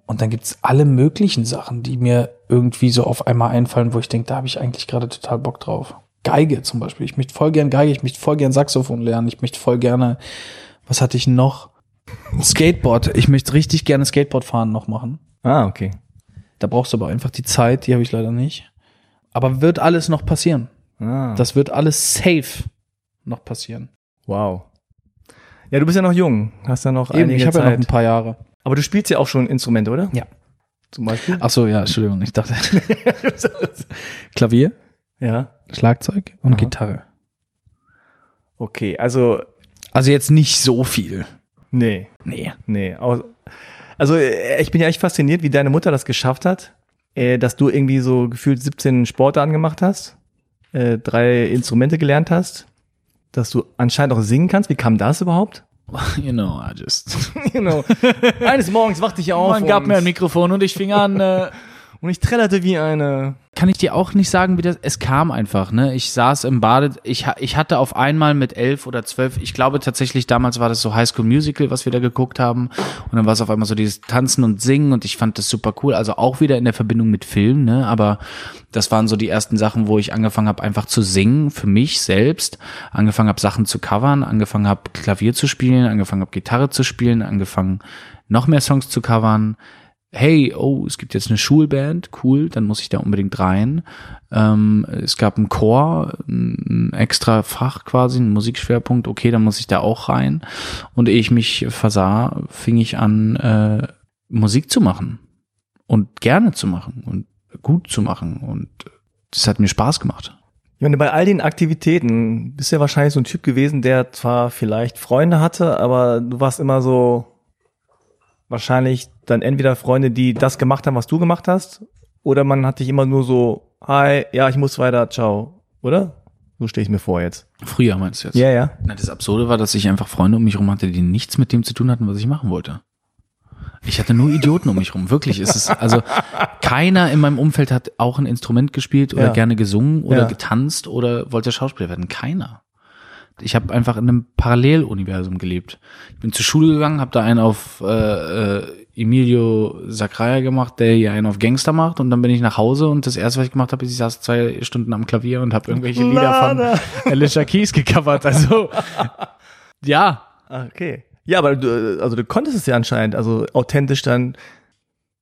Und dann gibt's alle möglichen Sachen, die mir irgendwie so auf einmal einfallen, wo ich denke, da habe ich eigentlich gerade total Bock drauf. Geige zum Beispiel. Ich möchte voll gern Geige, ich möchte voll gern Saxophon lernen, ich möchte voll gerne, was hatte ich noch? Skateboard. Ich möchte richtig gerne Skateboard fahren noch machen. Ah, okay. Da brauchst du aber einfach die Zeit, die habe ich leider nicht. Aber wird alles noch passieren. Ah, Das wird alles safe noch passieren. wow. Ja, du bist ja noch jung, hast ja noch Eben, einige ich habe ja noch Zeit. ein paar Jahre. Aber du spielst ja auch schon Instrumente, oder? Ja. Zum Beispiel? Ach so, ja, Entschuldigung, ich dachte Klavier, ja. Schlagzeug und Aha. Gitarre. Okay, also, Also jetzt nicht so viel. nee, Nee. nee. Also, äh, ich bin ja echt fasziniert, wie deine Mutter das geschafft hat, äh, dass du irgendwie so gefühlt 17 Sporte angemacht hast, äh, drei Instrumente gelernt hast, dass du anscheinend auch singen kannst. Wie kam das überhaupt? You know, I just. Genau. Eines Morgens wachte ich auf Man gab mir ein Mikrofon und ich fing an. Äh, und ich trällerte wie eine. kann ich dir auch nicht sagen, wie das. Es kam einfach, ne? Ich saß im Bade. Ich, ich hatte auf einmal mit elf oder zwölf, ich glaube tatsächlich, damals war das so High School Musical, was wir da geguckt haben. Und dann war es auf einmal so dieses Tanzen und Singen und ich fand das super cool. Also auch wieder in der Verbindung mit Film, ne? Aber das waren so die ersten Sachen, wo ich angefangen habe, einfach zu singen für mich selbst. Angefangen habe, Sachen zu covern, angefangen habe, Klavier zu spielen, angefangen habe, Gitarre zu spielen, angefangen, noch mehr Songs zu covern hey, oh, es gibt jetzt eine Schulband, cool, dann muss ich da unbedingt rein. Ähm, es gab einen Chor, ein extra Fach quasi, einen Musikschwerpunkt, okay, dann muss ich da auch rein. Und ehe ich mich versah, fing ich an, äh, Musik zu machen und gerne zu machen und gut zu machen und das hat mir Spaß gemacht. Ich meine, bei all den Aktivitäten bist du ja wahrscheinlich so ein Typ gewesen, der zwar vielleicht Freunde hatte, aber du warst immer so wahrscheinlich dann entweder Freunde, die das gemacht haben, was du gemacht hast, oder man hat dich immer nur so, hi, ja, ich muss weiter, ciao, oder? So stehe ich mir vor jetzt. Früher meinst du jetzt? Ja, ja. Na, das Absurde war, dass ich einfach Freunde um mich rum hatte, die nichts mit dem zu tun hatten, was ich machen wollte. Ich hatte nur Idioten um mich rum. Wirklich. Es ist, also, keiner in meinem Umfeld hat auch ein Instrument gespielt oder Ja. gerne gesungen oder Ja. getanzt oder wollte Schauspieler werden. Keiner. Ich habe einfach in einem Paralleluniversum gelebt. Ich bin zur Schule gegangen, habe da einen auf äh, äh, Emilio Sacraia gemacht, der hier einen auf Gangster macht und dann bin ich nach Hause und das erste, was ich gemacht habe, ist, ich saß zwei Stunden am Klavier und habe irgendwelche Lieder von Alicia Keys gecovert. Also ja, Okay. Ja, aber du, also du konntest es ja anscheinend, also authentisch dann.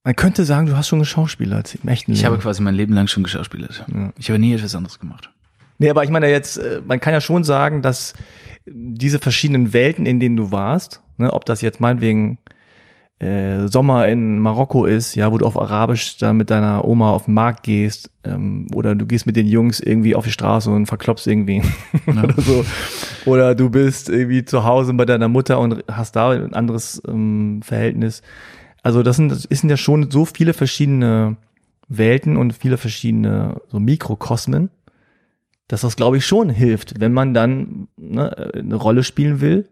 Man könnte sagen, du hast schon geschauspielert im echten ich Leben. habe quasi mein Leben lang schon geschauspielert. Ja. Ich habe nie etwas anderes gemacht. Nee, aber ich meine jetzt, äh, man kann ja schon sagen, dass diese verschiedenen Welten, in denen du warst, ne, ob das jetzt meinetwegen äh, Sommer in Marokko ist, ja, wo du auf Arabisch da mit deiner Oma auf den Markt gehst, ähm, oder du gehst mit den Jungs irgendwie auf die Straße und verklopst irgendwie oder so, oder du bist irgendwie zu Hause bei deiner Mutter und hast da ein anderes ähm, Verhältnis. Also das sind, das sind ja schon so viele verschiedene Welten und viele verschiedene so Mikrokosmen dass das, glaube ich, schon hilft, wenn man dann ne, eine Rolle spielen will,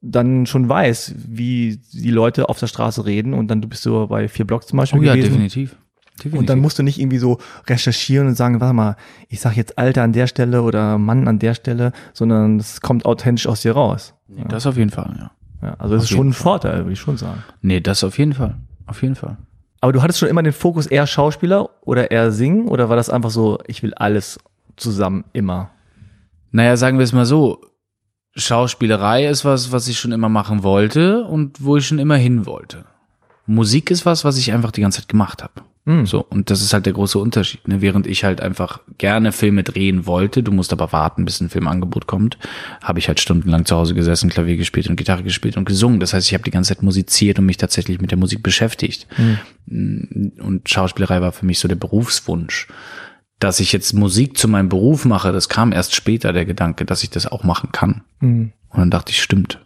dann schon weiß, wie die Leute auf der Straße reden und dann du bist so bei vier Blocks zum Beispiel Oh ja, gewesen. definitiv. definitiv. Und dann musst du nicht irgendwie so recherchieren und sagen, warte mal, ich sag jetzt Alter an der Stelle oder Mann an der Stelle, sondern es kommt authentisch aus dir raus. Nee, das auf jeden Fall, ja. Ja, also das ist schon ein Vorteil, würde ich schon sagen. Nee, das auf jeden Fall. Auf jeden Fall. Aber du hattest schon immer den Fokus eher Schauspieler oder eher Singen oder war das einfach so, ich will alles zusammen immer? Naja, sagen wir es mal so. Schauspielerei ist was, was ich schon immer machen wollte und wo ich schon immer hin wollte. Musik ist was, was ich einfach die ganze Zeit gemacht habe. Mhm. So, und das ist halt der große Unterschied. Ne? Während ich halt einfach gerne Filme drehen wollte, du musst aber warten, bis ein Filmangebot kommt, habe ich halt stundenlang zu Hause gesessen, Klavier gespielt und Gitarre gespielt und gesungen. Das heißt, ich habe die ganze Zeit musiziert und mich tatsächlich mit der Musik beschäftigt. Mhm. Und Schauspielerei war für mich so der Berufswunsch. Dass ich jetzt Musik zu meinem Beruf mache, das kam erst später, der Gedanke, dass ich das auch machen kann. Mhm. Und dann dachte ich, stimmt.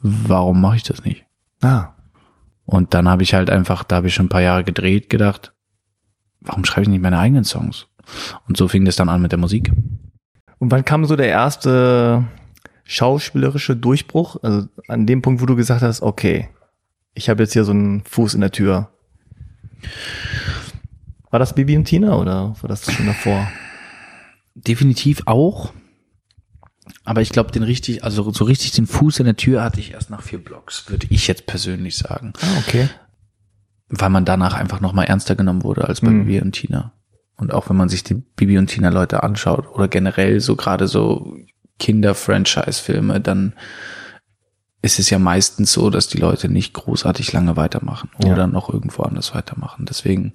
Warum mache ich das nicht? Ah. Und dann habe ich halt einfach, da habe ich schon ein paar Jahre gedreht, gedacht, warum schreibe ich nicht meine eigenen Songs? Und so fing das dann an mit der Musik. Und wann kam so der erste schauspielerische Durchbruch? Also an dem Punkt, wo du gesagt hast, okay, ich habe jetzt hier so einen Fuß in der Tür. War das Bibi und Tina oder war das schon davor? Definitiv auch. Aber ich glaube, den richtig, also so richtig den Fuß in der Tür hatte ich erst nach vier Blocks, würde ich jetzt persönlich sagen. Ah, okay. Weil man danach einfach nochmal ernster genommen wurde als bei Mhm. Bibi und Tina. Und auch wenn man sich die Bibi und Tina Leute anschaut oder generell so gerade so Kinder-Franchise-Filme, dann ist es ja meistens so, dass die Leute nicht großartig lange weitermachen Ja. oder noch irgendwo anders weitermachen. Deswegen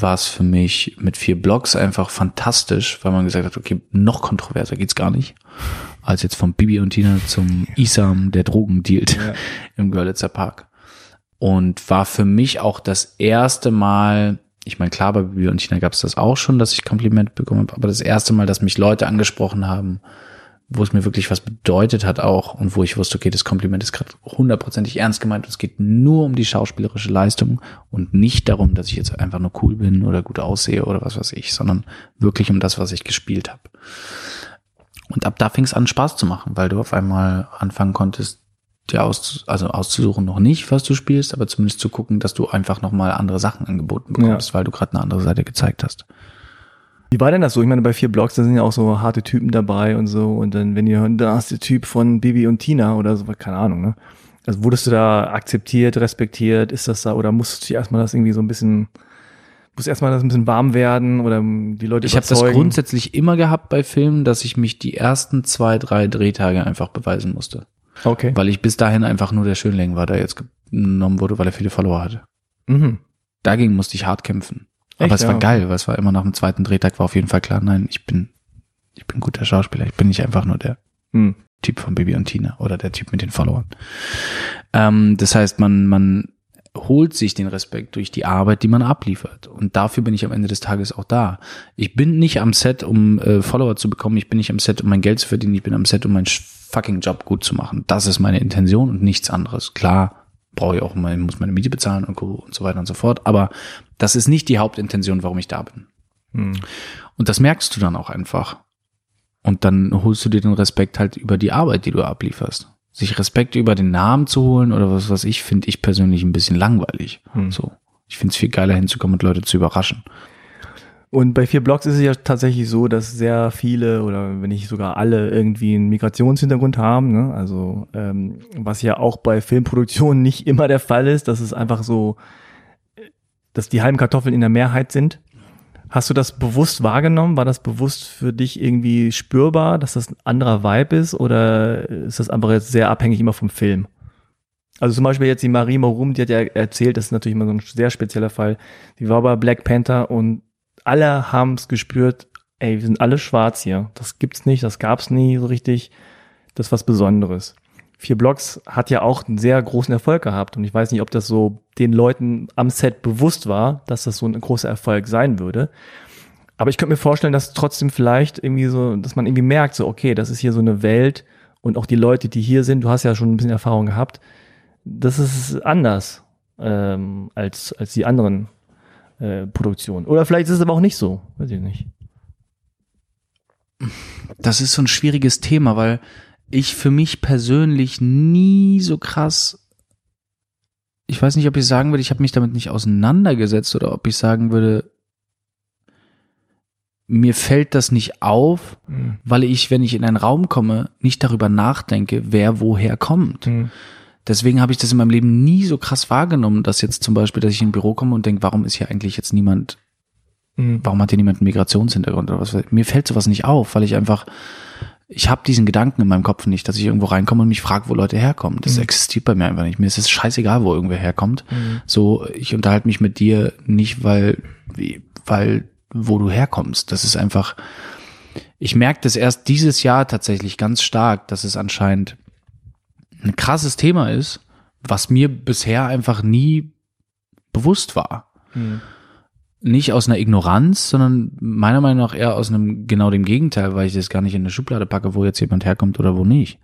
war es für mich mit vier Blogs einfach fantastisch, weil man gesagt hat, okay, noch kontroverser geht's gar nicht, als jetzt von Bibi und Tina zum Isam, der Drogen dealt Ja. im Görlitzer Park. Und war für mich auch das erste Mal, ich meine, klar, bei Bibi und Tina gab es das auch schon, dass ich Kompliment bekommen habe, aber das erste Mal, dass mich Leute angesprochen haben, wo es mir wirklich was bedeutet hat auch und wo ich wusste, okay, das Kompliment ist gerade hundertprozentig ernst gemeint und es geht nur um die schauspielerische Leistung und nicht darum, dass ich jetzt einfach nur cool bin oder gut aussehe oder was weiß ich, sondern wirklich um das, was ich gespielt habe. Und ab da fing es an, Spaß zu machen, weil du auf einmal anfangen konntest, dir aus, also auszusuchen noch nicht, was du spielst, aber zumindest zu gucken, dass du einfach nochmal andere Sachen angeboten bekommst, weil du gerade eine andere Seite gezeigt hast. Wie war denn das so? Ich meine, bei vier Blogs, da sind ja auch so harte Typen dabei und so. Und dann, wenn ihr hören, da ist der Typ von Bibi und Tina oder so, keine Ahnung, ne? Also wurdest du da akzeptiert, respektiert? Ist das da, oder musstest du erstmal das irgendwie so ein bisschen, muss erstmal das ein bisschen warm werden oder die Leute Ich habe das grundsätzlich immer gehabt bei Filmen, dass ich mich die ersten zwei, drei Drehtage einfach beweisen musste. Okay. Weil ich bis dahin einfach nur der Schönling war, der jetzt genommen wurde, weil er viele Follower hatte. Mhm. Dagegen musste ich hart kämpfen. Echt, Aber es war ja? geil, weil es war immer nach dem zweiten Drehtag war auf jeden Fall klar, nein, ich bin, ich bin guter Schauspieler. Ich bin nicht einfach nur der Hm. Typ von Bibi und Tina oder der Typ mit den Followern. Ähm, das heißt, man, man holt sich den Respekt durch die Arbeit, die man abliefert. Und dafür bin ich am Ende des Tages auch da. Ich bin nicht am Set, um äh, Follower zu bekommen. Ich bin nicht am Set, um mein Geld zu verdienen. Ich bin am Set, um meinen fucking Job gut zu machen. Das ist meine Intention und nichts anderes. Klar, brauche ich auch mal, muss meine Miete bezahlen und, und so weiter und so fort. Aber das ist nicht die Hauptintention, warum ich da bin. Hm. Und das merkst du dann auch einfach. Und dann holst du dir den Respekt halt über die Arbeit, die du ablieferst. Sich Respekt über den Namen zu holen oder was was ich, finde ich persönlich ein bisschen langweilig. Hm. So. Ich finde es viel geiler hinzukommen und Leute zu überraschen. Und bei vier Blogs ist es ja tatsächlich so, dass sehr viele oder wenn nicht sogar alle irgendwie einen Migrationshintergrund haben. Ne? Also ähm, was ja auch bei Filmproduktionen nicht immer der Fall ist, dass es einfach so, dass die halben Kartoffeln in der Mehrheit sind. Hast du das bewusst wahrgenommen? War das bewusst für dich irgendwie spürbar, dass das ein anderer Vibe ist oder ist das einfach jetzt sehr abhängig immer vom Film? Also zum Beispiel jetzt die Marie Morum, die hat ja erzählt, das ist natürlich immer so ein sehr spezieller Fall. Die war bei Black Panther und alle haben es gespürt, ey, wir sind alle schwarz hier. Das gibt's nicht, das gab's nie so richtig. Das ist was Besonderes. Vier Blocks hat ja auch einen sehr großen Erfolg gehabt und ich weiß nicht, ob das so den Leuten am Set bewusst war, dass das so ein großer Erfolg sein würde. Aber ich könnte mir vorstellen, dass trotzdem vielleicht irgendwie so, dass man irgendwie merkt, so, okay, das ist hier so eine Welt und auch die Leute, die hier sind, du hast ja schon ein bisschen Erfahrung gehabt, das ist anders ähm, als, als die anderen äh, Produktionen. Oder vielleicht ist es aber auch nicht so, weiß ich nicht. Das ist so ein schwieriges Thema, weil ich für mich persönlich nie so krass, ich weiß nicht, ob ich sagen würde, ich habe mich damit nicht auseinandergesetzt oder ob ich sagen würde, mir fällt das nicht auf, weil ich, wenn ich in einen Raum komme, nicht darüber nachdenke, wer woher kommt. Mhm. Deswegen habe ich das in meinem Leben nie so krass wahrgenommen, dass jetzt zum Beispiel, dass ich in ein Büro komme und denke, warum ist hier eigentlich jetzt niemand, Mhm. warum hat hier niemand einen Migrationshintergrund oder was? Mir fällt sowas nicht auf, weil ich einfach Ich habe diesen Gedanken in meinem Kopf nicht, dass ich irgendwo reinkomme und mich frage, wo Leute herkommen. Das existiert bei mir einfach nicht. Mir ist es scheißegal, wo irgendwer herkommt. So, ich unterhalte mich mit dir nicht, weil, weil, wo du herkommst. Das ist einfach, ich merke das erst dieses Jahr tatsächlich ganz stark, dass es anscheinend ein krasses Thema ist, was mir bisher einfach nie bewusst war. Nicht aus einer Ignoranz, sondern meiner Meinung nach eher aus einem genau dem Gegenteil, weil ich das gar nicht in eine Schublade packe, wo jetzt jemand herkommt oder wo nicht.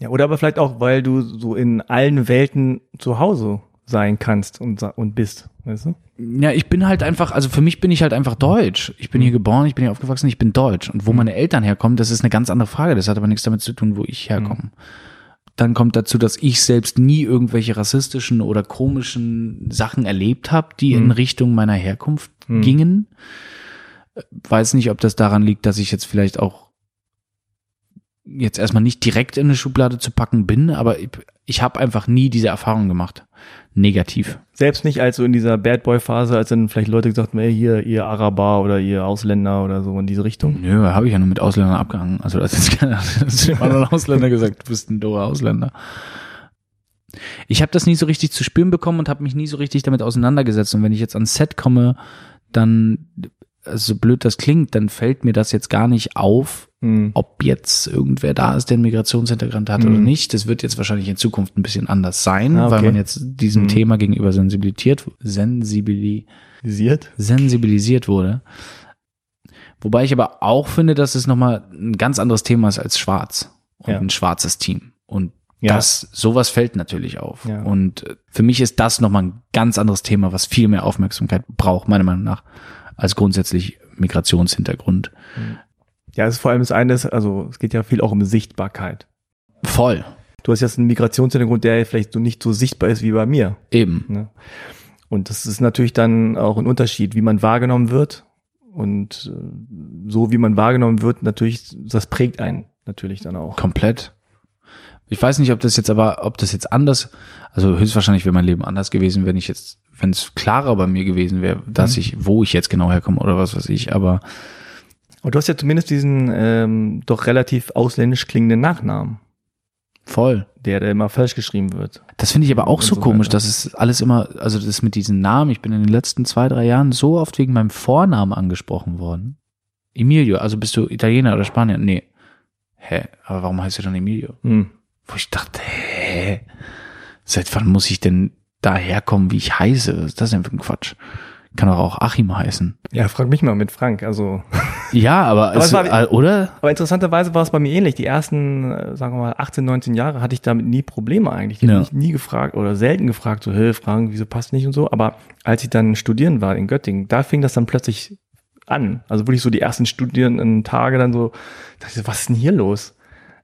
Ja, oder aber vielleicht auch, weil du so in allen Welten zu Hause sein kannst und, und bist, weißt du? Ja, ich bin halt einfach, also für mich bin ich halt einfach deutsch. Ich bin hier geboren, ich bin hier aufgewachsen, ich bin deutsch. Und wo meine Eltern herkommen, das ist eine ganz andere Frage. Das hat aber nichts damit zu tun, wo ich herkomme. Dann kommt dazu, dass ich selbst nie irgendwelche rassistischen oder komischen Sachen erlebt habe, die in Richtung meiner Herkunft gingen. Weiß nicht, ob das daran liegt, dass ich jetzt vielleicht auch jetzt erstmal nicht direkt in eine Schublade zu packen bin, aber ich, ich habe einfach nie diese Erfahrung gemacht. Negativ. Selbst nicht als so in dieser Bad Boy Phase, als dann vielleicht Leute gesagt haben, ey, hier, ihr Araber oder ihr Ausländer oder so in diese Richtung. Nö, habe ich ja nur mit Ausländern abgehangen. Also das ist keiner, das ist dem anderen Ausländer gesagt, du bist ein dober Ausländer. Ich habe das nie so richtig zu spüren bekommen und habe mich nie so richtig damit auseinandergesetzt. Und wenn ich jetzt ans Set komme, dann, so blöd das klingt, dann fällt mir das jetzt gar nicht auf, Hm. ob jetzt irgendwer da ist, der einen Migrationshintergrund hat oder nicht. Das wird jetzt wahrscheinlich in Zukunft ein bisschen anders sein, Ah, okay. weil man jetzt diesem Thema gegenüber sensibilisiert, sensibili, Visiert? sensibilisiert wurde. Wobei ich aber auch finde, dass es nochmal ein ganz anderes Thema ist als schwarz und Ja. ein schwarzes Team. Und Ja. das, sowas fällt natürlich auf. Ja. Und äh, für mich ist das nochmal ein ganz anderes Thema, was viel mehr Aufmerksamkeit braucht, meiner Meinung nach, als grundsätzlich Migrationshintergrund. Ja, es ist vor allem das eine, ist, also es geht ja viel auch um Sichtbarkeit. Voll. Du hast jetzt einen Migrationshintergrund, der vielleicht so nicht so sichtbar ist wie bei mir. Eben. Ne? Und das ist natürlich dann auch ein Unterschied, wie man wahrgenommen wird. Und äh, so wie man wahrgenommen wird, natürlich, das prägt einen natürlich dann auch. Komplett. Ich weiß nicht, ob das jetzt aber, ob das jetzt anders, also höchstwahrscheinlich wäre mein Leben anders gewesen, wenn ich jetzt, wenn es klarer bei mir gewesen wäre, dass ich, wo ich jetzt genau herkomme oder was weiß ich, aber Aber du hast ja zumindest diesen ähm, doch relativ ausländisch klingenden Nachnamen, voll. der, der immer falsch geschrieben wird. Das finde ich aber auch Und so so komisch, weiter. dass es alles immer, also das mit diesen Namen, ich bin in den letzten zwei, drei Jahren so oft wegen meinem Vornamen angesprochen worden. Emilio, also bist du Italiener oder Spanier? Nee. Hä, aber warum heißt du dann Emilio? Hm. Wo ich dachte, hä, seit wann muss ich denn daherkommen, wie ich heiße? Ist das denn für ein Quatsch? Kann doch auch Achim heißen. Ja, frag mich mal mit Frank. Also, Ja, aber, es es, war- äh, oder? aber interessanterweise war es bei mir ähnlich. Die ersten, äh, sagen wir mal, 18, 19 Jahre hatte ich damit nie Probleme eigentlich. Die Ja. haben mich nie gefragt oder selten gefragt, so, hey Frank, wieso passt nicht und so. Aber als ich dann studieren war in Göttingen, da fing das dann plötzlich an. Also wirklich so die ersten studierenden Tage dann so, dachte ich, was ist denn hier los?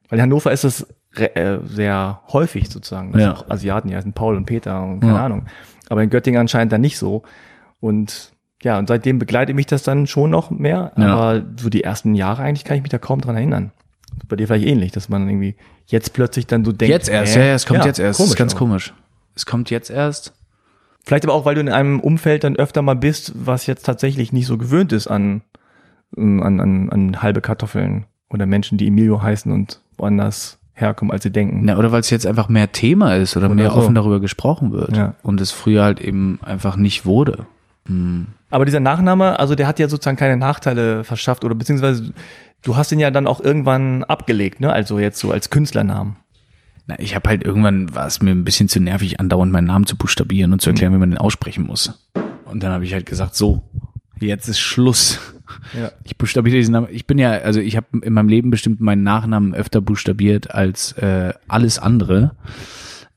Weil in Hannover ist re- äh, sehr häufig sozusagen, Ja. auch Asiaten hier heißen Paul und Peter und keine Ja. Ahnung. Aber in Göttingen anscheinend dann nicht so. Und ja, und seitdem begleitet mich das dann schon noch mehr. Ja. Aber so die ersten Jahre eigentlich kann ich mich da kaum dran erinnern. Bei dir vielleicht ähnlich, dass man irgendwie jetzt plötzlich dann so denkt. Jetzt erst, hä? ja, ja, es kommt jetzt erst. das ist ganz aber. komisch. Es kommt jetzt erst. Vielleicht aber auch, weil du in einem Umfeld dann öfter mal bist, was jetzt tatsächlich nicht so gewöhnt ist an, an, an, an halbe Kartoffeln oder Menschen, die Emilio heißen und woanders herkommen, als sie denken. Na, oder weil es jetzt einfach mehr Thema ist oder, Oder mehr so. offen darüber gesprochen wird. Ja. Und es früher halt eben einfach nicht wurde. Hm. Aber dieser Nachname, also der hat ja sozusagen keine Nachteile verschafft oder beziehungsweise du hast ihn ja dann auch irgendwann abgelegt, ne? Also jetzt so als Künstlernamen. Na, ich habe halt irgendwann war es mir ein bisschen zu nervig, andauernd meinen Namen zu buchstabieren und zu erklären, wie man den aussprechen muss. Und dann habe ich halt gesagt, so, jetzt ist Schluss. Ja. Ich buchstabiere diesen Namen. Ich bin ja, also ich habe in meinem Leben bestimmt meinen Nachnamen öfter buchstabiert als äh, alles andere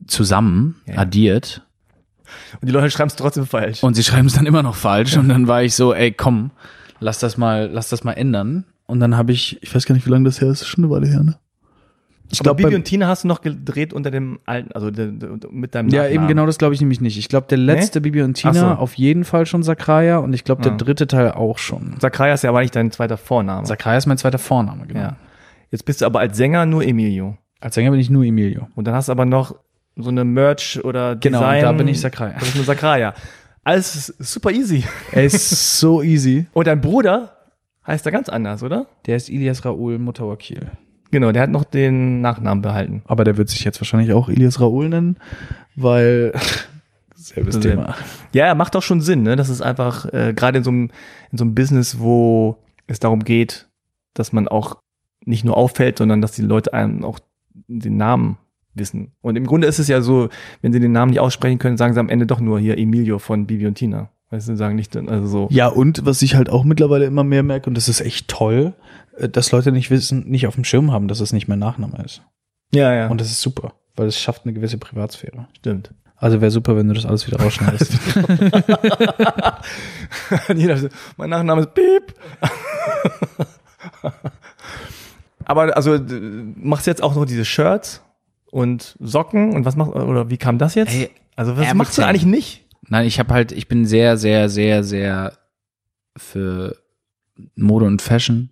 zusammen Ja. addiert. Und die Leute schreiben es trotzdem falsch. Und sie schreiben es dann immer noch falsch. Und dann war ich so, ey, komm, lass das mal, lass das mal ändern. Und dann habe ich, ich weiß gar nicht, wie lange das her ist, schon eine Weile her, ne? Ich glaube, Bibi und Tina hast du noch gedreht unter dem alten, also de, de, mit deinem ja, Nachnamen. eben genau das glaube ich nämlich nicht. Ich glaube, der letzte Bibi und Tina so. auf jeden Fall schon Sakraya und ich glaube, der Ja. dritte Teil auch schon. Sakraya ist ja aber nicht dein zweiter Vorname. Sakraya ist mein zweiter Vorname, genau. ja. Jetzt bist du aber als Sänger nur Emilio. Als Sänger bin ich nur Emilio. Und dann hast du aber noch so eine Merch oder Genau, Design. da bin ich Sakraya. Das ist eine Sakraya. Alles ist super easy. Er ist so easy. Und dein Bruder heißt da ganz anders, oder? Der ist Ilias Raoul Mutawakil. Genau, der hat noch den Nachnamen behalten. Aber der wird sich jetzt wahrscheinlich auch Elias Raoul nennen, weil selbes Also, Thema. Ja, macht auch schon Sinn, ne? Das ist einfach, äh, gerade in so einem, in so einem Business, wo es darum geht, dass man auch nicht nur auffällt, sondern dass die Leute einem auch den Namen wissen. Und im Grunde ist es ja so, wenn sie den Namen nicht aussprechen können, sagen sie am Ende doch nur hier Emilio von Bibi und Tina. Weißt du, sagen nicht, also so. Ja, und was ich halt auch mittlerweile immer mehr merke, und das ist echt toll, äh, dass Leute nicht wissen, nicht auf dem Schirm haben, dass es nicht mein Nachname ist. Ja, ja. Und das ist super, weil es schafft eine gewisse Privatsphäre. stimmt. Also wäre super, wenn du das alles wieder rausschneidest. Jeder so, mein Nachname ist Piep. Aber also machst du jetzt auch noch diese Shirts und Socken und was machst oder wie kam das jetzt? Ey, also was er machst du eigentlich nicht? Nein, ich habe halt, ich bin sehr, sehr, sehr, sehr für Mode und Fashion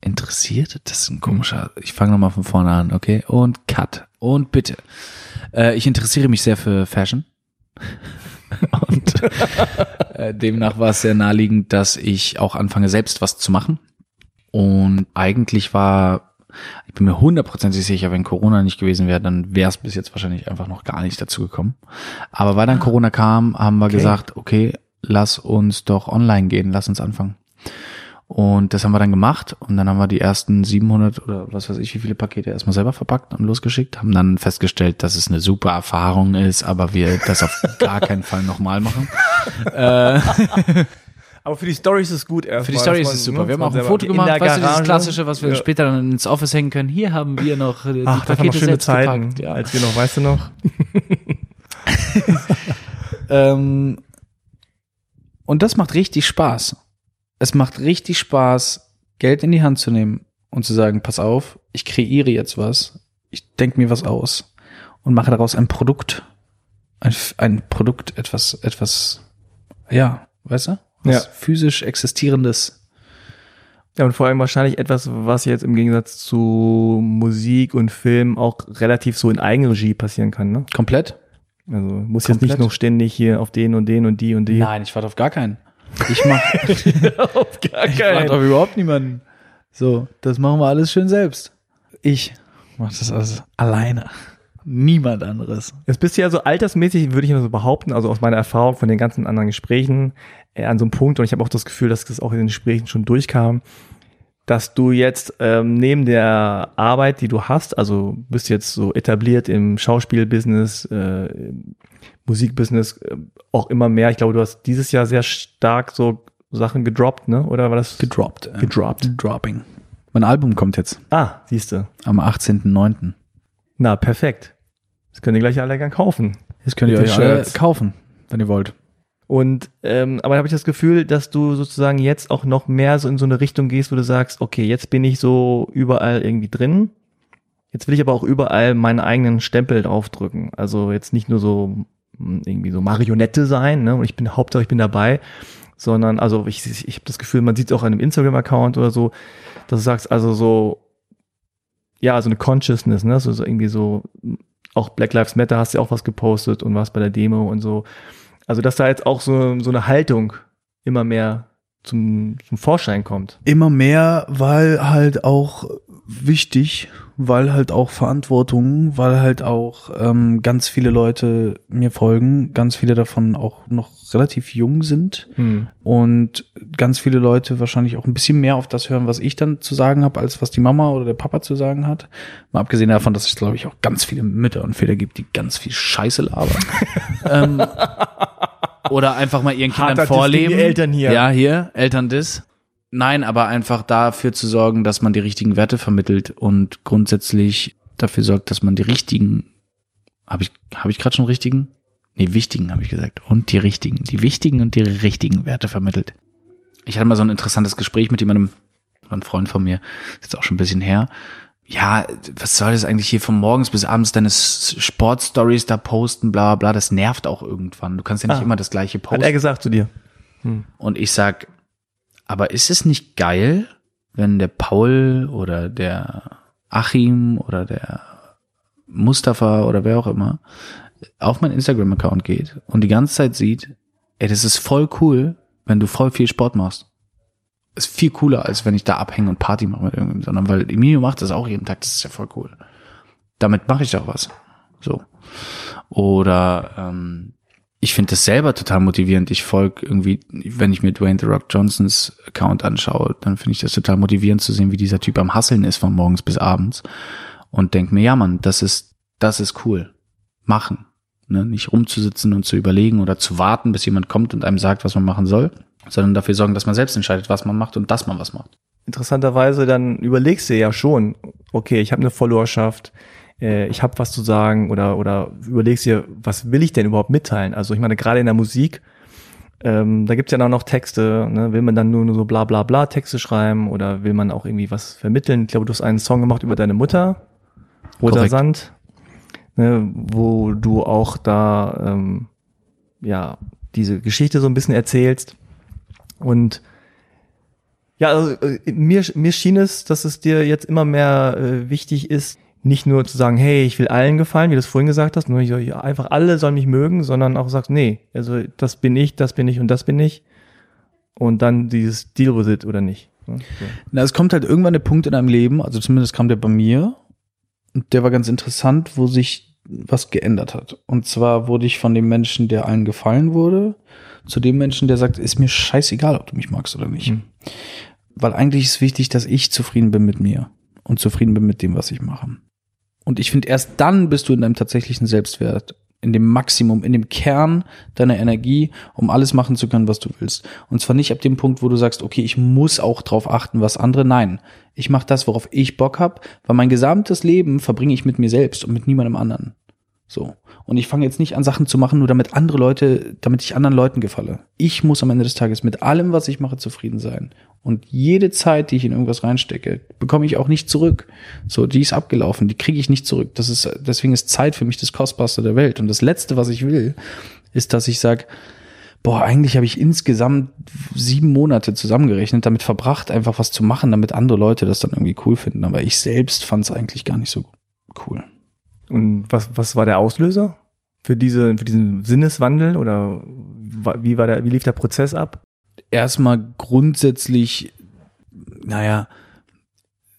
interessiert. Das ist ein komischer. Ich fange nochmal von vorne an, okay? Und Cut. Und bitte. Äh, ich interessiere mich sehr für Fashion. und äh, demnach war es sehr naheliegend, dass ich auch anfange, selbst was zu machen. Und eigentlich war, ich bin mir hundertprozentig sicher, wenn Corona nicht gewesen wäre, dann wäre es bis jetzt wahrscheinlich einfach noch gar nicht dazu gekommen. Aber weil dann Corona kam, haben wir Okay. gesagt, okay, lass uns doch online gehen, lass uns anfangen. Und das haben wir dann gemacht und dann haben wir die ersten 700 oder was weiß ich, wie viele Pakete erstmal selber verpackt und losgeschickt, haben dann festgestellt, dass es eine super Erfahrung ist, aber wir das auf gar keinen Fall nochmal machen. äh, Aber für die Story ist es gut. für die Story ist es super. Wir haben auch ein Foto gemacht, weißt du, dieses klassische, was wir ja. später dann ins Office hängen können. Hier haben wir noch äh, die Ach, waren noch Pakete schöne selbst Zeiten, gepackt. Ja. als wir noch, weißt du noch? Ähm, und das macht richtig Spaß. Es macht richtig Spaß, Geld in die Hand zu nehmen und zu sagen, pass auf, ich kreiere jetzt was, ich denke mir was aus und mache daraus ein Produkt. Ein, ein Produkt, etwas, etwas, ja, weißt du? Was Ja. physisch existierendes. Ja, und vor allem wahrscheinlich etwas, was jetzt im Gegensatz zu Musik und Film auch relativ so in Eigenregie passieren kann, ne? Komplett? Also muss jetzt nicht Komplett. noch ständig hier auf den und den und die und die. Nein, ich warte auf gar keinen. Ich mach, auf gar Ich warte auf überhaupt niemanden. So, das machen wir alles schön selbst. Ich mach das alles alleine. Niemand anderes. Jetzt bist du ja so altersmäßig, würde ich mal so behaupten, also aus meiner Erfahrung von den ganzen anderen Gesprächen, äh, an so einem Punkt, und ich habe auch das Gefühl, dass das auch in den Gesprächen schon durchkam, dass du jetzt ähm, neben der Arbeit, die du hast, also bist jetzt so etabliert im Schauspielbusiness, äh, Musikbusiness, äh, auch immer mehr. Ich glaube, du hast dieses Jahr sehr stark so Sachen gedroppt, ne? Oder war das? Gedroppt. äh, Gedroppt. Dropping. Mein Album kommt jetzt Ah, siehst du. am 18.09. Na, perfekt. Das könnt ihr gleich alle gern kaufen. Das könnt ihr euch alle kaufen, wenn ihr wollt. Und ähm, aber habe ich das Gefühl, dass du sozusagen jetzt auch noch mehr so in so eine Richtung gehst, wo du sagst, okay, jetzt bin ich so überall irgendwie drin. Jetzt will ich aber auch überall meinen eigenen Stempel draufdrücken. Also jetzt nicht nur so mh, irgendwie so Marionette sein, ne? Und ich bin Hauptsache ich bin dabei, sondern also ich ich, ich habe das Gefühl, man sieht es auch an einem Instagram Account oder so, dass du sagst, also so ja, so eine Consciousness, ne? So, so irgendwie so auch Black Lives Matter hast du ja auch was gepostet und warst bei der Demo und so. Also, dass da jetzt auch so, so eine Haltung immer mehr zum, zum Vorschein kommt. Immer mehr, weil halt auch wichtig, weil halt auch Verantwortung, weil halt auch ähm, ganz viele Leute mir folgen, ganz viele davon auch noch relativ jung sind und ganz viele Leute wahrscheinlich auch ein bisschen mehr auf das hören, was ich dann zu sagen habe, als was die Mama oder der Papa zu sagen hat. Mal abgesehen davon, dass es, glaube ich, auch ganz viele Mütter und Väter gibt, die ganz viel Scheiße labern. ähm, oder einfach mal ihren Kindern Harter Diss gegen vorleben. die Eltern hier. Ja, hier, Eltern Diss. Nein, aber einfach dafür zu sorgen, dass man die richtigen Werte vermittelt und grundsätzlich dafür sorgt, dass man die richtigen, habe ich, habe ich gerade schon richtigen? Nee, wichtigen habe ich gesagt. Und die richtigen, die wichtigen und die richtigen Werte vermittelt. Ich hatte mal so ein interessantes Gespräch mit jemandem, ein Freund von mir, ist jetzt auch schon ein bisschen her. Ja, was soll das eigentlich hier von morgens bis abends deine Sportstories da posten, bla bla bla, das nervt auch irgendwann. Du kannst ja nicht Ah. immer das gleiche Hat posten. er gesagt zu dir? Und ich sag, aber ist es nicht geil, wenn der Paul oder der Achim oder der Mustafa oder wer auch immer auf meinen Instagram-Account geht und die ganze Zeit sieht, ey, das ist voll cool, wenn du voll viel Sport machst. Ist viel cooler, als wenn ich da abhänge und Party mache mit irgendjemandem, sondern weil Emilio macht das auch jeden Tag, das ist ja voll cool. Damit mache ich auch was. So. Oder ähm, ich finde das selber total motivierend. Ich folge irgendwie, wenn ich mir Dwayne The Rock Johnsons Account anschaue, dann finde ich das total motivierend zu sehen, wie dieser Typ am Hasseln ist von morgens bis abends und denke mir, ja Mann, das ist, das ist cool. Machen. Ne? Nicht rumzusitzen und zu überlegen oder zu warten, bis jemand kommt und einem sagt, was man machen soll, sondern dafür sorgen, dass man selbst entscheidet, was man macht und dass man was macht. Interessanterweise, dann überlegst du ja schon, okay, ich habe eine Followerschaft, äh, ich habe was zu sagen oder, oder überlegst dir, was will ich denn überhaupt mitteilen? Also ich meine, gerade in der Musik, ähm, da gibt's ja auch noch Texte, ne? will man dann nur, nur so bla bla bla Texte schreiben oder will man auch irgendwie was vermitteln? Ich glaube, du hast einen Song gemacht über deine Mutter, Roter Korrekt. Sand, ne? wo du auch da ähm, ja diese Geschichte so ein bisschen erzählst und ja, also, äh, mir, mir schien es, dass es dir jetzt immer mehr äh, wichtig ist, nicht nur zu sagen, hey, ich will allen gefallen, wie du es vorhin gesagt hast, nur ich, ja, einfach alle sollen mich mögen, sondern auch sagst, nee, also das bin ich, das bin ich und das bin ich. Und dann dieses Deal with it oder nicht. So. Na, es kommt halt irgendwann der Punkt in einem Leben, also zumindest kam der bei mir, und der war ganz interessant, wo sich was geändert hat. Und zwar wurde ich von dem Menschen, der allen gefallen wurde, zu dem Menschen, der sagt, ist mir scheißegal, ob du mich magst oder nicht. Mhm. Weil eigentlich ist wichtig, dass ich zufrieden bin mit mir und zufrieden bin mit dem, was ich mache. Und ich finde, erst dann bist du in deinem tatsächlichen Selbstwert, in dem Maximum, in dem Kern deiner Energie, um alles machen zu können, was du willst. Und zwar nicht ab dem Punkt, wo du sagst, okay, ich muss auch drauf achten, was andere. Nein, ich mache das, worauf ich Bock habe, weil mein gesamtes Leben verbringe ich mit mir selbst und mit niemandem anderen. So. Und ich fange jetzt nicht an, Sachen zu machen, nur damit andere Leute, damit ich anderen Leuten gefalle. Ich muss am Ende des Tages mit allem, was ich mache, zufrieden sein. Und jede Zeit, die ich in irgendwas reinstecke, bekomme ich auch nicht zurück. So, die ist abgelaufen, die kriege ich nicht zurück. Das ist, deswegen ist Zeit für mich das Kostbarste der Welt. Und das Letzte, was ich will, ist, dass ich sage, boah, eigentlich habe ich insgesamt sieben Monate zusammengerechnet, damit verbracht, einfach was zu machen, damit andere Leute das dann irgendwie cool finden. Aber ich selbst fand es eigentlich gar nicht so cool. Und was, was war der Auslöser für diese, für diesen Sinneswandel oder wie war der, wie lief der Prozess ab? Erstmal grundsätzlich, naja,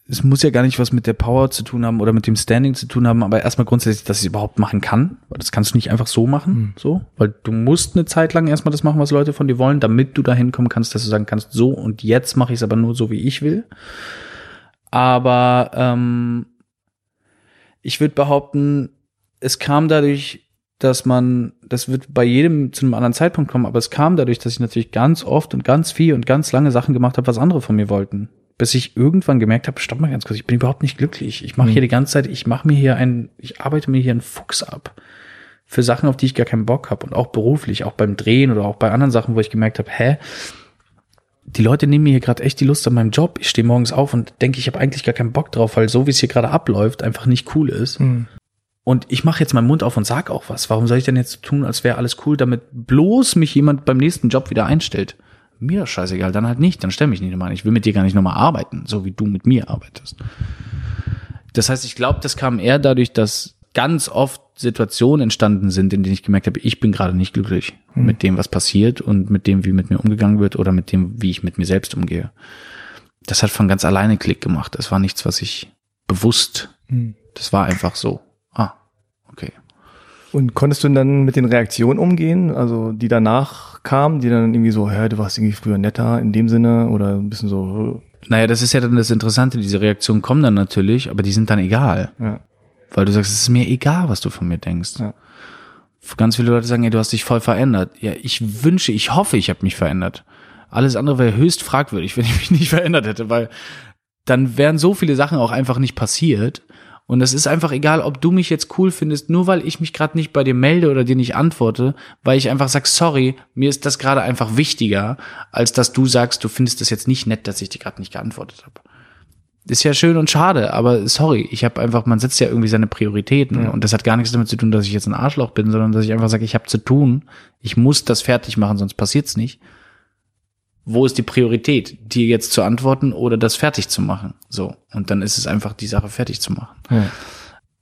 es muss ja gar nicht was mit der Power zu tun haben oder mit dem Standing zu tun haben, aber erstmal grundsätzlich, dass ich es überhaupt machen kann. Weil das kannst du nicht einfach so machen, mhm. so. Weil du musst eine Zeit lang erstmal das machen, was Leute von dir wollen, damit du dahin kommen kannst, dass du sagen kannst, so und jetzt mache ich es aber nur so, wie ich will. Aber ähm, ich würde behaupten, es kam dadurch, dass man, das wird bei jedem zu einem anderen Zeitpunkt kommen, aber es kam dadurch, dass ich natürlich ganz oft und ganz viel und ganz lange Sachen gemacht habe, was andere von mir wollten. Bis ich irgendwann gemerkt habe, stopp mal ganz kurz, ich bin überhaupt nicht glücklich. Ich mache mhm. hier die ganze Zeit, ich mache mir hier ein, ich arbeite mir hier einen Fuchs ab. Für Sachen, auf die ich gar keinen Bock habe. Und auch beruflich, auch beim Drehen oder auch bei anderen Sachen, wo ich gemerkt habe, hä, die Leute nehmen mir hier gerade echt die Lust an meinem Job. Ich stehe morgens auf und denke, ich habe eigentlich gar keinen Bock drauf, weil so wie es hier gerade abläuft, einfach nicht cool ist. Mhm. Und ich mache jetzt meinen Mund auf und sag auch was. Warum soll ich denn jetzt tun, als wäre alles cool, damit bloß mich jemand beim nächsten Job wieder einstellt? Mir scheißegal, dann halt nicht, dann stell mich nicht nochmal. Ich will mit dir gar nicht nochmal arbeiten, so wie du mit mir arbeitest. Das heißt, ich glaube, das kam eher dadurch, dass ganz oft Situationen entstanden sind, in denen ich gemerkt habe, ich bin gerade nicht glücklich mhm. mit dem, was passiert und mit dem, wie mit mir umgegangen wird oder mit dem, wie ich mit mir selbst umgehe. Das hat von ganz alleine Klick gemacht. Das war nichts, was ich bewusst, mhm. das war einfach so. Ah, okay. Und konntest du dann mit den Reaktionen umgehen, also die danach kamen, die dann irgendwie so, hä, du warst irgendwie früher netter in dem Sinne oder ein bisschen so. Naja, das ist ja dann das Interessante, diese Reaktionen kommen dann natürlich, aber die sind dann egal. Ja. Weil du sagst, es ist mir egal, was du von mir denkst. Ja. Ganz viele Leute sagen, ja, du hast dich voll verändert. Ja, ich wünsche, ich hoffe, ich habe mich verändert. Alles andere wäre höchst fragwürdig, wenn ich mich nicht verändert hätte, weil dann wären so viele Sachen auch einfach nicht passiert. Und es ist einfach egal, ob du mich jetzt cool findest, nur weil ich mich gerade nicht bei dir melde oder dir nicht antworte, weil ich einfach sag, sorry, mir ist das gerade einfach wichtiger, als dass du sagst, du findest das jetzt nicht nett, dass ich dir gerade nicht geantwortet habe ist ja schön und schade, aber sorry, ich habe einfach, man setzt ja irgendwie seine Prioritäten ja. und das hat gar nichts damit zu tun, dass ich jetzt ein Arschloch bin, sondern dass ich einfach sage, ich habe zu tun, ich muss das fertig machen, sonst passiert's nicht. Wo ist die Priorität, dir jetzt zu antworten oder das fertig zu machen? So und dann ist es einfach die Sache fertig zu machen. Ja.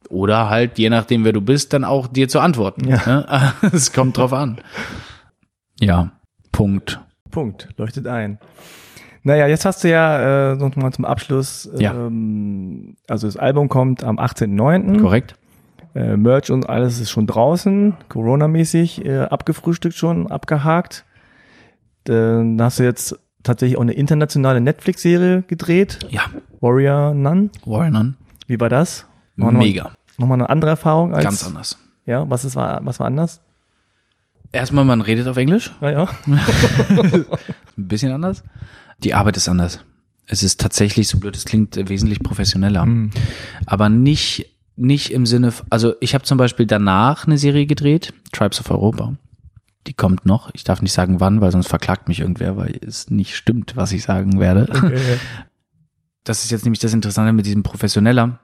Oder halt, je nachdem, wer du bist, dann auch dir zu antworten. Ja. Ne? Es kommt drauf an. Ja, Punkt. Punkt, leuchtet ein. Naja, jetzt hast du ja äh, noch mal zum Abschluss, Ja. ähm, also das Album kommt am 18.09. Korrekt? Äh, Merch und alles ist schon draußen, Corona-mäßig, äh, abgefrühstückt schon, abgehakt. Dann hast du jetzt tatsächlich auch eine internationale Netflix-Serie gedreht, Ja. Warrior Nun. Warrior Nun. Wie war das? War noch- Mega. Nochmal eine andere Erfahrung als. Ganz anders. Ja, was ist, war, was war anders? Erstmal, man redet auf Englisch. Ja, ja. Ein bisschen anders. Die Arbeit ist anders. Es ist tatsächlich, so blöd es klingt, wesentlich professioneller. Aber nicht, nicht im Sinne, also ich habe zum Beispiel danach eine Serie gedreht, Tribes of Europa. Die kommt noch. Ich darf nicht sagen wann, weil sonst verklagt mich irgendwer, weil es nicht stimmt, was ich sagen werde. Das ist jetzt nämlich das Interessante mit diesem professioneller.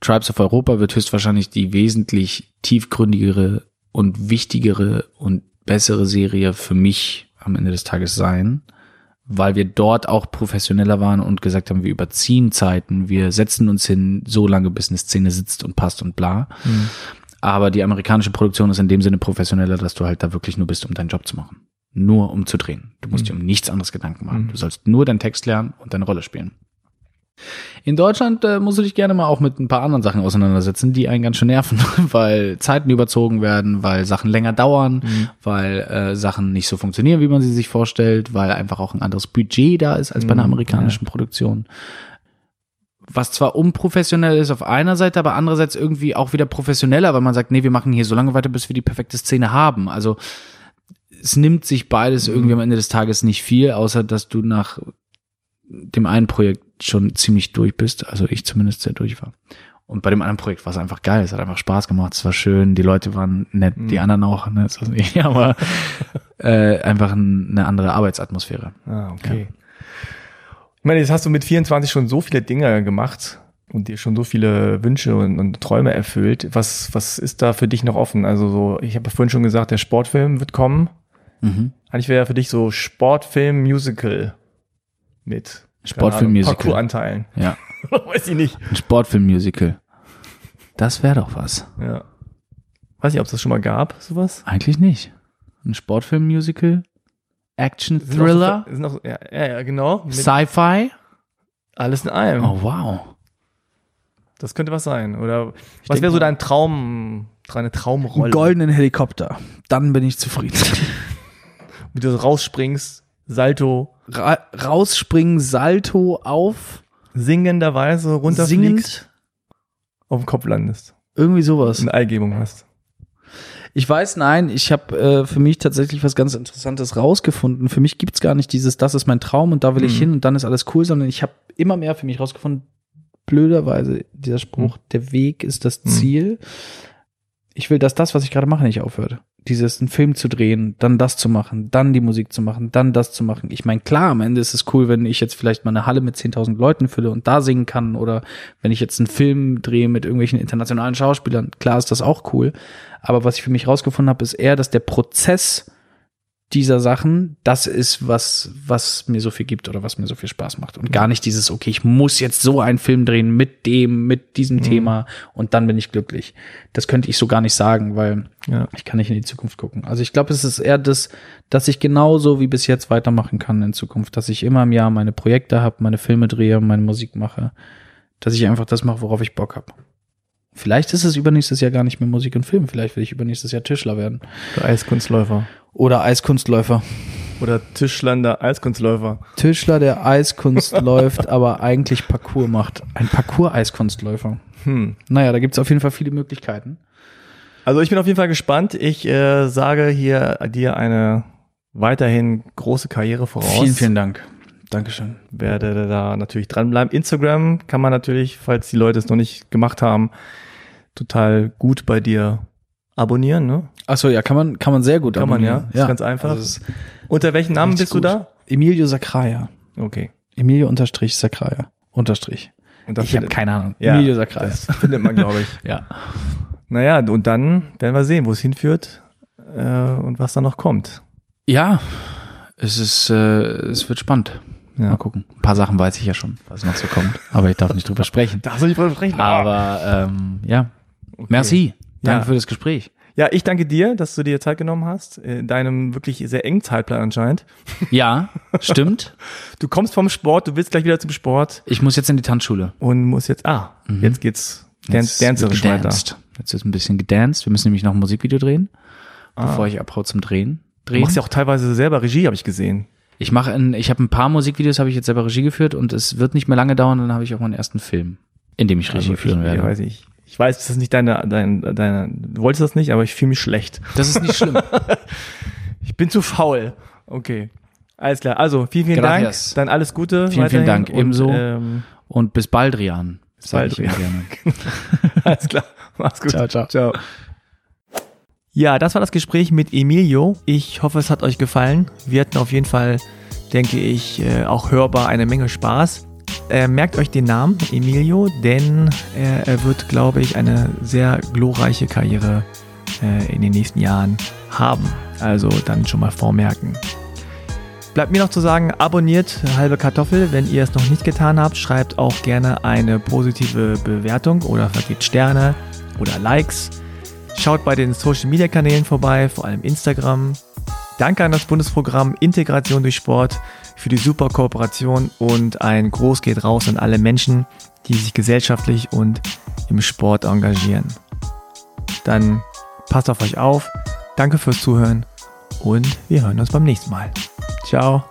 Tribes of Europa wird höchstwahrscheinlich die wesentlich tiefgründigere und wichtigere und bessere Serie für mich am Ende des Tages sein, weil wir dort auch professioneller waren und gesagt haben, wir überziehen Zeiten, wir setzen uns hin so lange, bis eine Szene sitzt und passt und bla. Aber die amerikanische Produktion ist in dem Sinne professioneller, dass du halt da wirklich nur bist, um deinen Job zu machen. Nur um zu drehen. Du musst dir um nichts anderes Gedanken machen. Du sollst nur deinen Text lernen und deine Rolle spielen. In Deutschland äh, musst du dich gerne mal auch mit ein paar anderen Sachen auseinandersetzen, die einen ganz schön nerven, weil Zeiten überzogen werden, weil Sachen länger dauern, weil äh, Sachen nicht so funktionieren, wie man sie sich vorstellt, weil einfach auch ein anderes Budget da ist als bei einer amerikanischen Produktion. Was zwar unprofessionell ist auf einer Seite, aber andererseits irgendwie auch wieder professioneller, weil man sagt, nee, wir machen hier so lange weiter, bis wir die perfekte Szene haben. Also es nimmt sich beides irgendwie am Ende des Tages nicht viel, außer dass du nach dem einen Projekt schon ziemlich durch bist, also ich zumindest sehr durch war. Und bei dem anderen Projekt war es einfach geil, es hat einfach Spaß gemacht, es war schön, die Leute waren nett, die anderen auch, ne, das nicht, aber äh, einfach ein, eine andere Arbeitsatmosphäre. Ah, okay. Ich meine, jetzt hast du mit 24 schon so viele Dinge gemacht und dir schon so viele Wünsche und, und Träume erfüllt. Was, was ist da für dich noch offen? Also so, ich habe vorhin schon gesagt, der Sportfilm wird kommen. Mhm. Eigentlich wäre ja für dich so Sportfilm-Musical mit Sportfilm-Musical. Parcours-Anteilen. Ja, Weiß ich nicht. ein Sportfilm-Musical. Das wäre doch was. Ja. Weiß nicht, ob es das schon mal gab, sowas. Eigentlich nicht. Ein Sportfilm-Musical, so- Action-Thriller, Sind noch, ja, ja, ja, genau. Sci-Fi. alles in allem. Oh wow. Das könnte was sein. Oder was wäre so dein Traum, deine Traumrolle? goldenen Helikopter. Dann bin ich zufrieden. Wie du rausspringst, Salto, Ra rausspringen, Salto auf, singenderweise runterfliegst, singend, auf dem Kopf landest. irgendwie sowas. Eine Eigebung hast. Ich weiß, nein, ich habe äh, für mich tatsächlich was ganz Interessantes rausgefunden. Für mich gibt's gar nicht dieses, das ist mein Traum und da will ich Mhm. hin und dann ist alles cool, sondern ich habe immer mehr für mich rausgefunden, blöderweise dieser Spruch, der Weg ist das Mhm. Ich will, dass das, was ich gerade mache, nicht aufhört. Dieses, einen Film zu drehen, dann das zu machen, dann die Musik zu machen, dann das zu machen. Ich meine, klar, am Ende ist es cool, wenn ich jetzt vielleicht mal eine Halle mit 10.000 Leuten fülle und da singen kann oder wenn ich jetzt einen Film drehe mit irgendwelchen internationalen Schauspielern. Klar ist das auch cool. Aber was ich für mich rausgefunden habe, ist eher, dass der Prozess dieser Sachen, das ist, was, was mir so viel gibt oder was mir so viel Spaß macht. Und gar nicht dieses, okay, ich muss jetzt so einen Film drehen mit dem, mit diesem Thema und dann bin ich glücklich. Das könnte ich so gar nicht sagen, weil Ja. ich kann nicht in die Zukunft gucken. Also ich glaube, es ist eher das, dass ich genauso wie bis jetzt weitermachen kann in Zukunft, dass ich immer im Jahr meine Projekte habe, meine Filme drehe, meine Musik mache, dass ich einfach das mache, worauf ich Bock habe. Vielleicht ist es übernächstes Jahr gar nicht mehr Musik und Film. Vielleicht will ich übernächstes Jahr Tischler werden. Der Eiskunstläufer. Oder Eiskunstläufer. Oder Tischlander Eiskunstläufer. Tischler, der Eiskunst läuft, aber eigentlich Parcours macht. Ein Parcours-Eiskunstläufer. Hm. Naja, da gibt's auf jeden Fall viele Möglichkeiten. Also ich bin auf jeden Fall gespannt. Ich äh, sage hier dir eine weiterhin große Karriere voraus. Vielen, vielen Dank. Dankeschön. Werde da natürlich dranbleiben. Instagram kann man natürlich, falls die Leute es noch nicht gemacht haben, total gut bei dir abonnieren. Ne? Achso, ja, kann man, kann man sehr gut Kann man, ja. abonnieren. Ist ganz einfach. Also ist Unter welchen Namen bist du gut. da? Emilio Sacraia. Okay. Emilio unterstrich Sacraia. Unterstrich. Ich habe keine Ahnung. Ja, Emilio Sacraia. Das findet man, glaube ich. Ja. Naja, und dann werden wir sehen, wo es hinführt äh, und was da noch kommt. Ja, es ist, äh, es wird spannend. Ja. Mal gucken. Ein paar Sachen weiß ich ja schon, was noch so kommt. Aber ich darf nicht drüber sprechen. Darfst du nicht drüber sprechen? Aber ähm, ja. Merci. Danke Ja. für das Gespräch. Ja, ich danke dir, dass du dir Zeit genommen hast, in deinem wirklich sehr engen Zeitplan anscheinend. Ja, stimmt. Du kommst vom Sport, du willst gleich wieder zum Sport Ich muss jetzt in die Tanzschule. und musst jetzt, ah, jetzt geht's dance, dancerisch weiter. Jetzt wird ein bisschen gedanced. Wir müssen nämlich noch ein Musikvideo drehen, bevor ich abhau zum Drehen. Du drehen. machst ja auch teilweise selber Regie, habe ich gesehen. Ich mache ein, ich habe ein paar Musikvideos, habe ich jetzt selber Regie geführt und es wird nicht mehr lange dauern, dann habe ich auch meinen ersten Film, in dem ich Regie Also führen ich, werde. Ich weiß nicht. Ich weiß, das ist nicht deine, deine, deine, du wolltest das nicht, aber ich fühle mich schlecht. Das ist nicht schlimm. Ich bin zu faul. Okay. Alles klar. Also, vielen, vielen Gracias. Dank. Dann alles Gute. Vielen, vielen Dank. Ebenso. Und, ähm, Und bis bald, Rian. Ich bald, gerne. alles klar. Mach's gut. Ciao, ciao. Ciao. Ja, das war das Gespräch mit Emilio. Ich hoffe, es hat euch gefallen. Wir hatten auf jeden Fall, denke ich, äh, auch hörbar eine Menge Spaß. Äh, merkt euch den Namen Emilio, denn er, er wird, glaube ich, eine sehr glorreiche Karriere äh, in den nächsten Jahren haben. Also dann schon mal vormerken. Bleibt mir noch zu sagen, abonniert halbe Kartoffel, wenn ihr es noch nicht getan habt. Schreibt auch gerne eine positive Bewertung oder vergebt Sterne oder Likes. Schaut bei den Social Media Kanälen vorbei, vor allem Instagram. Danke an das Bundesprogramm Integration durch Sport für die super Kooperation und ein Groß geht raus an alle Menschen, die sich gesellschaftlich und im Sport engagieren. Dann passt auf euch auf. Danke fürs Zuhören und wir hören uns beim nächsten Mal. Ciao.